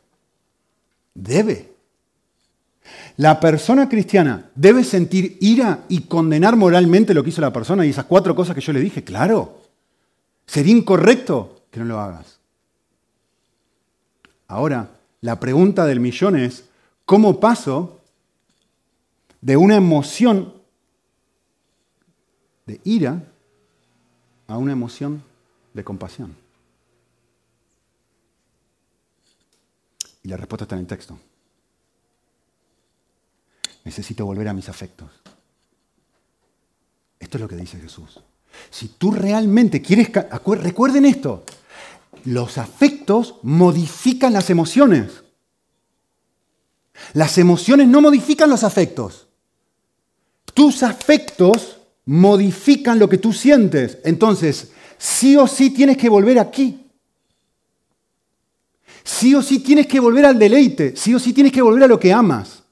Debe. La persona cristiana debe sentir ira y condenar moralmente lo que hizo la persona y esas cuatro cosas que yo le dije, claro. Sería incorrecto que no lo hagas. Ahora, la pregunta del millón es, ¿Cómo paso de una emoción de ira a una emoción de compasión. Y la respuesta está en el texto. Necesito volver a mis afectos. Esto es lo que dice Jesús. Si tú realmente quieres... Recuerden esto. Los afectos modifican las emociones. Las emociones no modifican los afectos. Tus afectos modifican lo que tú sientes. Entonces, sí o sí tienes que volver aquí. Sí o sí tienes que volver al deleite. Sí o sí tienes que volver a lo que amas.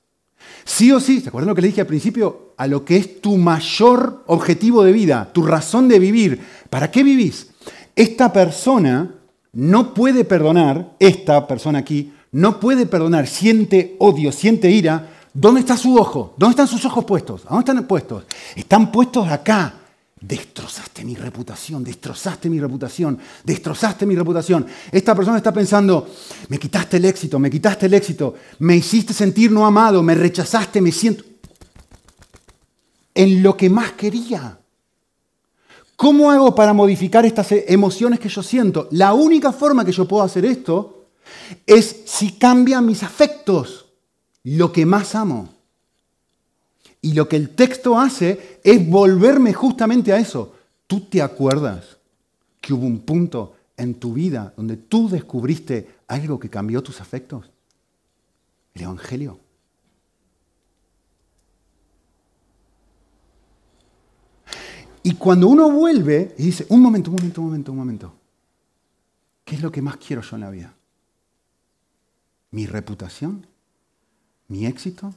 Sí o sí, ¿se acuerdan lo que le dije al principio? A lo que es tu mayor objetivo de vida, tu razón de vivir. ¿Para qué vivís? Esta persona no puede perdonar, esta persona aquí, no puede perdonar, siente odio, siente ira. ¿Dónde está su ojo? ¿Dónde están sus ojos puestos? ¿A dónde están puestos? Están puestos acá. Destrozaste mi reputación, destrozaste mi reputación, destrozaste mi reputación. Esta persona está pensando, me quitaste el éxito, me quitaste el éxito, me hiciste sentir no amado, me rechazaste, me siento en lo que más quería. ¿Cómo hago para modificar estas emociones que yo siento? La única forma que yo puedo hacer esto es si cambian mis afectos, lo que más amo. Y lo que el texto hace es volverme justamente a eso. ¿Tú te acuerdas que hubo un punto en tu vida donde tú descubriste algo que cambió tus afectos? El Evangelio. Y cuando uno vuelve y dice, un momento, un momento, un momento, un momento, ¿qué es lo que más quiero yo en la vida? ¿Mi reputación? ¿Mi éxito?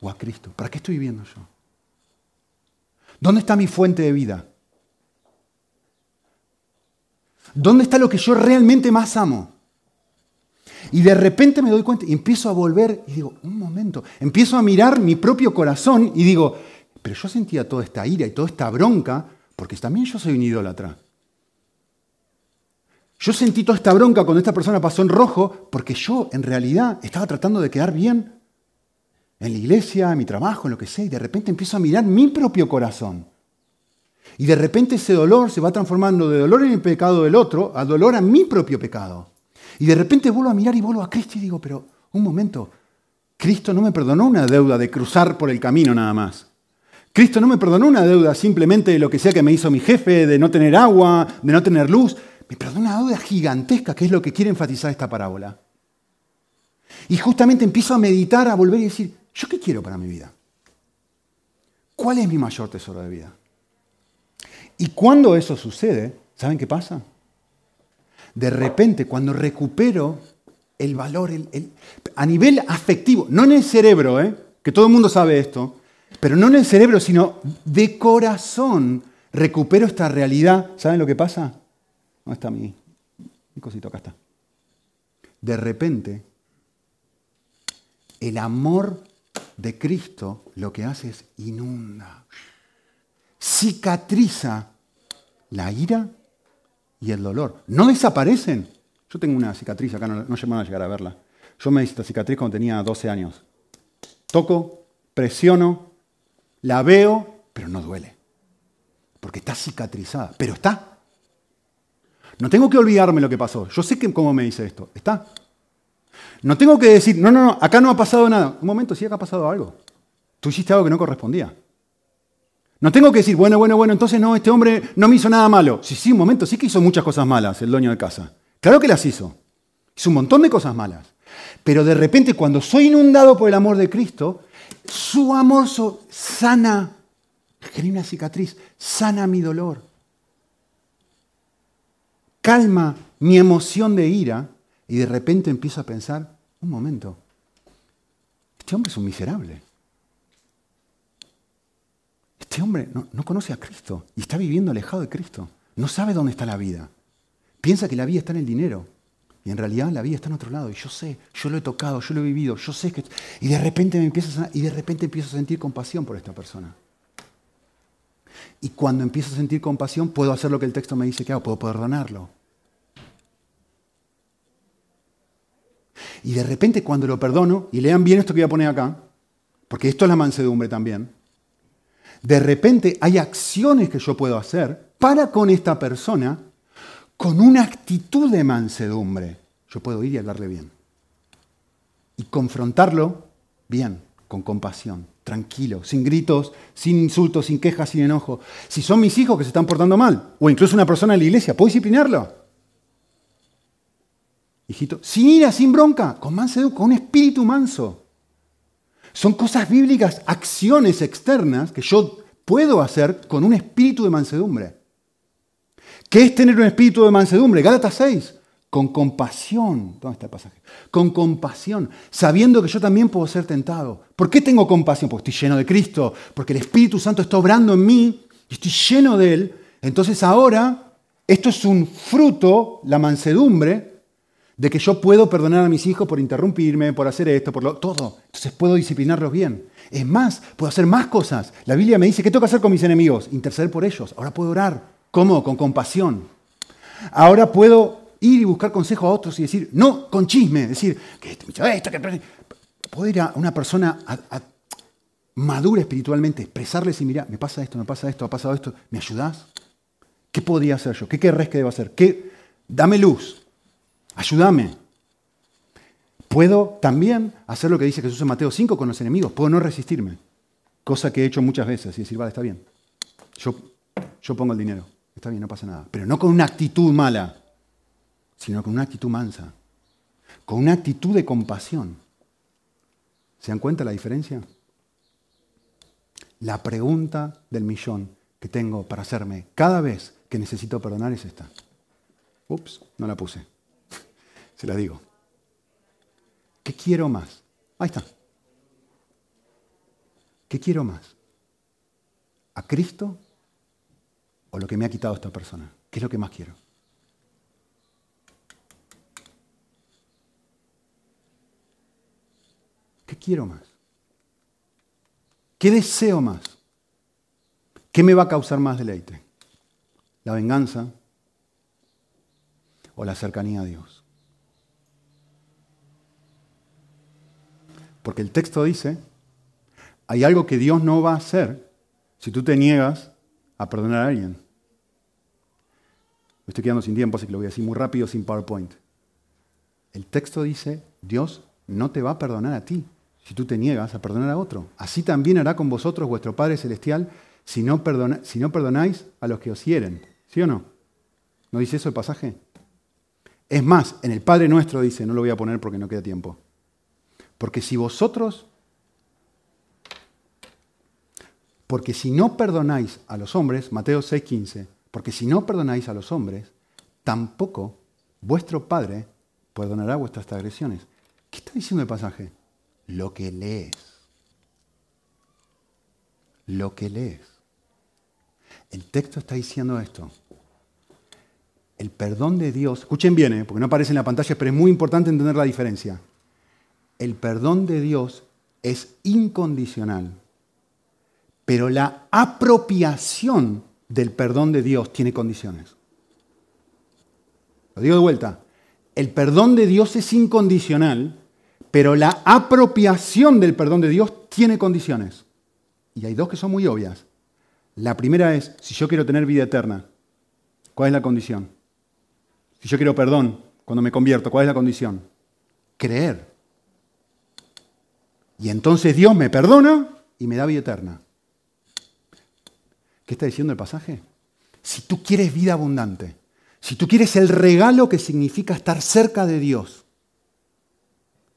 ¿O a Cristo? ¿Para qué estoy viviendo yo? ¿Dónde está mi fuente de vida? ¿Dónde está lo que yo realmente más amo? Y de repente me doy cuenta y empiezo a volver y digo, un momento, empiezo a mirar mi propio corazón y digo, pero yo sentía toda esta ira y toda esta bronca porque también yo soy un idólatra. Yo sentí toda esta bronca cuando esta persona pasó en rojo porque yo en realidad estaba tratando de quedar bien en la iglesia, en mi trabajo, en lo que sea, y de repente empiezo a mirar mi propio corazón. Y de repente ese dolor se va transformando de dolor en el pecado del otro a dolor a mi propio pecado. Y de repente vuelvo a mirar y vuelvo a Cristo y digo, pero un momento, Cristo no me perdonó una deuda de cruzar por el camino nada más. Cristo no me perdonó una deuda simplemente de lo que sea que me hizo mi jefe, de no tener agua, de no tener luz. Me perdonó una deuda gigantesca, que es lo que quiere enfatizar esta parábola. Y justamente empiezo a meditar, a volver y decir, ¿yo qué quiero para mi vida? ¿Cuál es mi mayor tesoro de vida? Y cuando eso sucede, ¿saben qué pasa? De repente, cuando recupero el valor a nivel afectivo, no en el cerebro, ¿eh? que todo el mundo sabe esto, pero no en el cerebro, sino de corazón, recupero esta realidad. ¿Saben lo que pasa? ¿Dónde está mi, cosito? Acá está. De repente, el amor de Cristo lo que hace es inunda, cicatriza la ira y el dolor. No desaparecen. Yo tengo una cicatriz acá, no, no a llegar a verla. Yo me hice esta cicatriz cuando tenía 12 años. Toco, presiono, la veo, pero no duele. Porque está cicatrizada, pero está. No tengo que olvidarme lo que pasó. Yo sé cómo me dice esto. Está. No tengo que decir, no, no, no, acá no ha pasado nada. Un momento, sí, acá ha pasado algo. Tú hiciste algo que no correspondía. No tengo que decir, bueno, bueno, bueno, entonces no, este hombre no me hizo nada malo. Sí, sí, un momento, sí que hizo muchas cosas malas el dueño de casa. Claro que las hizo. Hizo un montón de cosas malas. Pero de repente, cuando soy inundado por el amor de Cristo, su amor sana, genera una cicatriz, sana mi dolor, calma mi emoción de ira y de repente empiezo a pensar, un momento, este hombre es un miserable. Este hombre no, no, conoce a Cristo y está viviendo alejado de Cristo. No sabe dónde está la vida. Piensa que la vida está en el dinero. Y en realidad la vida está en otro lado. Y yo sé, yo lo he tocado, yo lo he vivido, yo sé que... Y de repente me empiezo a, y de repente empiezo a sentir compasión por esta persona. Y cuando empiezo a sentir compasión, puedo hacer lo que el texto me dice que hago, puedo perdonarlo. Y de repente cuando lo perdono, y lean bien esto que voy a poner acá, porque esto es la mansedumbre también, de repente hay acciones que yo puedo hacer para con esta persona con una actitud de mansedumbre. Yo puedo ir y hablarle bien. Y confrontarlo bien, con compasión, tranquilo, sin gritos, sin insultos, sin quejas, sin enojo. Si son mis hijos que se están portando mal, o incluso una persona en la iglesia, ¿puedo disciplinarlo? Hijito, sin ira, sin bronca, con mansedumbre, con un espíritu manso. Son cosas bíblicas, acciones externas que yo puedo hacer con un espíritu de mansedumbre. ¿Qué es tener un espíritu de mansedumbre? Gálatas 6. Con compasión. ¿Dónde está el pasaje? Con compasión, sabiendo que yo también puedo ser tentado. ¿Por qué tengo compasión? Porque estoy lleno de Cristo, porque el Espíritu Santo está obrando en mí y estoy lleno de Él. Entonces ahora, esto es un fruto, la mansedumbre, de que yo puedo perdonar a mis hijos por interrumpirme, por hacer esto, por lo, todo. Entonces puedo disciplinarlos bien. Es más, puedo hacer más cosas. La Biblia me dice, ¿qué tengo que hacer con mis enemigos? Interceder por ellos. Ahora puedo orar. ¿Cómo? Con compasión. Ahora puedo ir y buscar consejo a otros y decir, no con chisme, decir, que este esto, que... Puedo ir a una persona madura espiritualmente, expresarles y mira, me pasa esto, me pasa esto, ha pasado esto, ¿me ayudás? ¿Qué podría hacer yo? ¿Qué querrás que deba hacer? ¿Qué? Dame luz. Ayúdame. Puedo también hacer lo que dice Jesús en Mateo 5 con los enemigos. Puedo no resistirme. Cosa que he hecho muchas veces y decir, vale, está bien. Yo, yo pongo el dinero. Está bien, no pasa nada. Pero no con una actitud mala, sino con una actitud mansa. Con una actitud de compasión. ¿Se dan cuenta la diferencia? La pregunta del millón que tengo para hacerme cada vez que necesito perdonar es esta. Ups, no la puse. Se la digo. ¿Qué quiero más? Ahí está. ¿Qué quiero más? ¿A Cristo o lo que me ha quitado esta persona? ¿Qué es lo que más quiero? Quiero más? ¿Qué deseo más? ¿Qué me va a causar más deleite? ¿La venganza o la cercanía a Dios? Porque el texto dice, hay algo que Dios no va a hacer si tú te niegas a perdonar a alguien. Me estoy quedando sin tiempo, así que lo voy a decir muy rápido sin PowerPoint. El texto dice, Dios no te va a perdonar a ti si tú te niegas a perdonar a otro. Así también hará con vosotros vuestro Padre Celestial si no, perdonáis a los que os hieren. ¿Sí o no? ¿No dice eso el pasaje? Es más, en el Padre Nuestro dice, no lo voy a poner porque no queda tiempo. Porque si vosotros, porque si no perdonáis a los hombres, Mateo 6:15, porque si no perdonáis a los hombres, tampoco vuestro Padre perdonará vuestras agresiones. ¿Qué está diciendo el pasaje? Lo que lees. Lo que lees. El texto está diciendo esto. El perdón de Dios, escuchen bien, ¿eh? porque no aparece en la pantalla, pero es muy importante entender la diferencia el perdón de Dios es incondicional, pero la apropiación del perdón de Dios tiene condiciones. Lo digo de vuelta, el perdón de Dios es incondicional, pero la apropiación del perdón de Dios tiene condiciones. Y hay dos que son muy obvias. La primera es, si yo quiero tener vida eterna, ¿cuál es la condición? Si yo quiero perdón cuando me convierto, ¿cuál es la condición? Creer. Y entonces Dios me perdona y me da vida eterna. ¿Qué está diciendo el pasaje? Si tú quieres vida abundante, si tú quieres el regalo que significa estar cerca de Dios,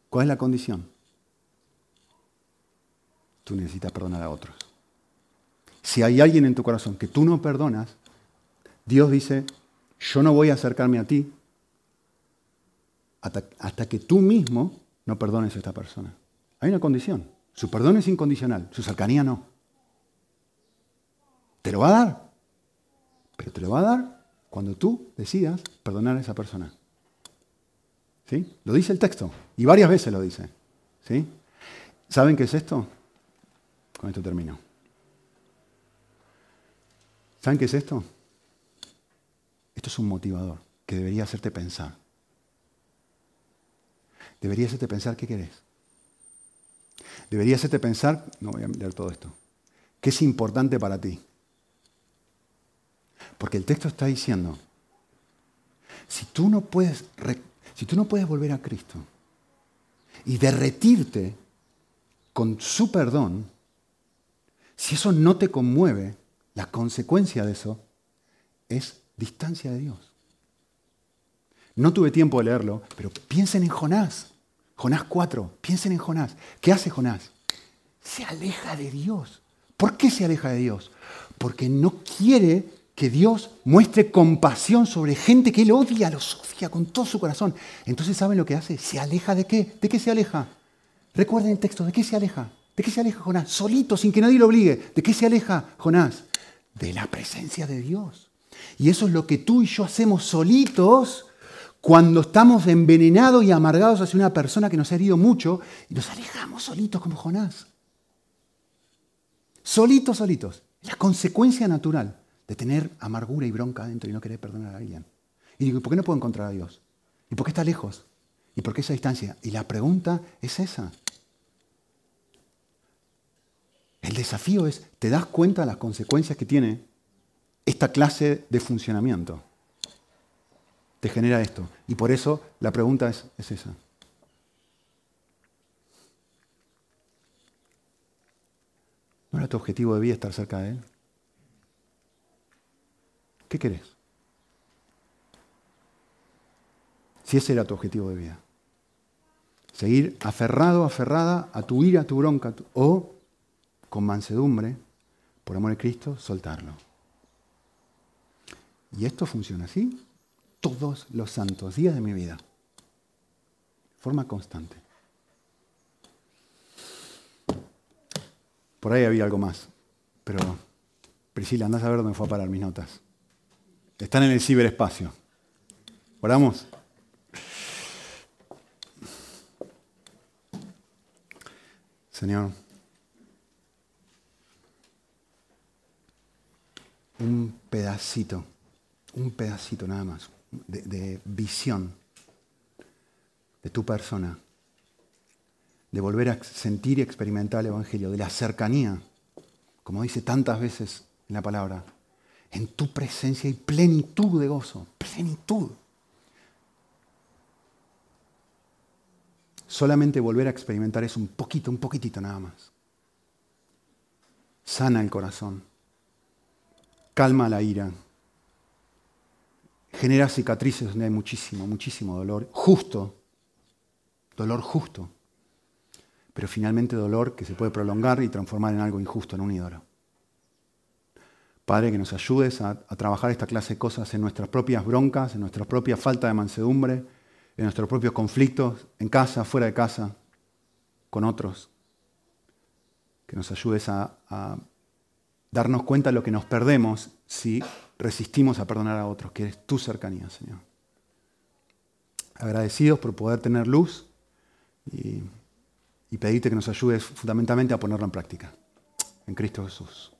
¿cuál es la condición? Tú necesitas perdonar a otros. Si hay alguien en tu corazón que tú no perdonas, Dios dice, yo no voy a acercarme a ti hasta, que tú mismo no perdones a esta persona. Hay una condición. Su perdón es incondicional, su cercanía no. Te lo va a dar, pero te lo va a dar cuando tú decidas perdonar a esa persona. ¿Sí? Lo dice el texto y varias veces lo dice. ¿Sí? ¿Saben qué es esto? Con esto termino. ¿Saben qué es esto? Esto es un motivador que debería hacerte pensar. debería hacerte pensar qué querés. Debería hacerte pensar, no voy a mirar todo esto, qué es importante para ti. Porque el texto está diciendo, si tú no puedes, si tú no puedes volver a Cristo y derretirte con su perdón, si eso no te conmueve, la consecuencia de eso es distancia de Dios. No tuve tiempo de leerlo, pero piensen en Jonás. Jonás 4, piensen en Jonás. ¿Qué hace Jonás? Se aleja de Dios. ¿Por qué se aleja de Dios? Porque no quiere que Dios muestre compasión sobre gente que él odia, los odia con todo su corazón. Entonces, ¿saben lo que hace? ¿Se aleja de qué? ¿De qué se aleja? Recuerden el texto, ¿de qué se aleja? ¿De qué se aleja Jonás? Solito, sin que nadie lo obligue. ¿De qué se aleja Jonás? De la presencia de Dios. Y eso es lo que tú y yo hacemos solitos cuando estamos envenenados y amargados hacia una persona que nos ha herido mucho y nos alejamos solitos como Jonás. Solitos, solitos. La consecuencia natural de tener amargura y bronca adentro y no querer perdonar a alguien. Y digo, ¿por qué no puedo encontrar a Dios? ¿Y por qué está lejos? ¿Y por qué esa distancia? Y la pregunta es esa. El desafío es, ¿te das cuenta de las consecuencias que tiene esta clase de funcionamiento? Te genera esto. Y por eso la pregunta es, es esa. ¿No era tu objetivo de vida estar cerca de Él? ¿Qué querés? Si ese era tu objetivo de vida. Seguir aferrado, aferrada a tu ira, a tu bronca, o con mansedumbre, por amor de Cristo, soltarlo. Y esto funciona así todos los santos días de mi vida. De forma constante. Por ahí había algo más, pero Priscila, andás a ver dónde fue a parar mis notas. Están en el ciberespacio. ¿Oramos? Señor, un pedacito, un pedacito nada más de, de, visión de tu persona, de volver a sentir y experimentar el Evangelio, de la cercanía, como dice tantas veces en la palabra, en tu presencia y plenitud de gozo, plenitud. Solamente volver a experimentar eso un poquito, un poquitito nada más. Sana el corazón, calma la ira, genera cicatrices donde hay muchísimo, muchísimo dolor, justo, dolor justo, pero finalmente dolor que se puede prolongar y transformar en algo injusto, en un ídolo. Padre, que nos ayudes a, trabajar esta clase de cosas en nuestras propias broncas, en nuestra propia falta de mansedumbre, en nuestros propios conflictos, en casa, fuera de casa, con otros. Que nos ayudes a, darnos cuenta de lo que nos perdemos si resistimos a perdonar a otros, que es tu cercanía, Señor. Agradecidos por poder tener luz y, pedirte que nos ayudes fundamentalmente a ponerlo en práctica. En Cristo Jesús.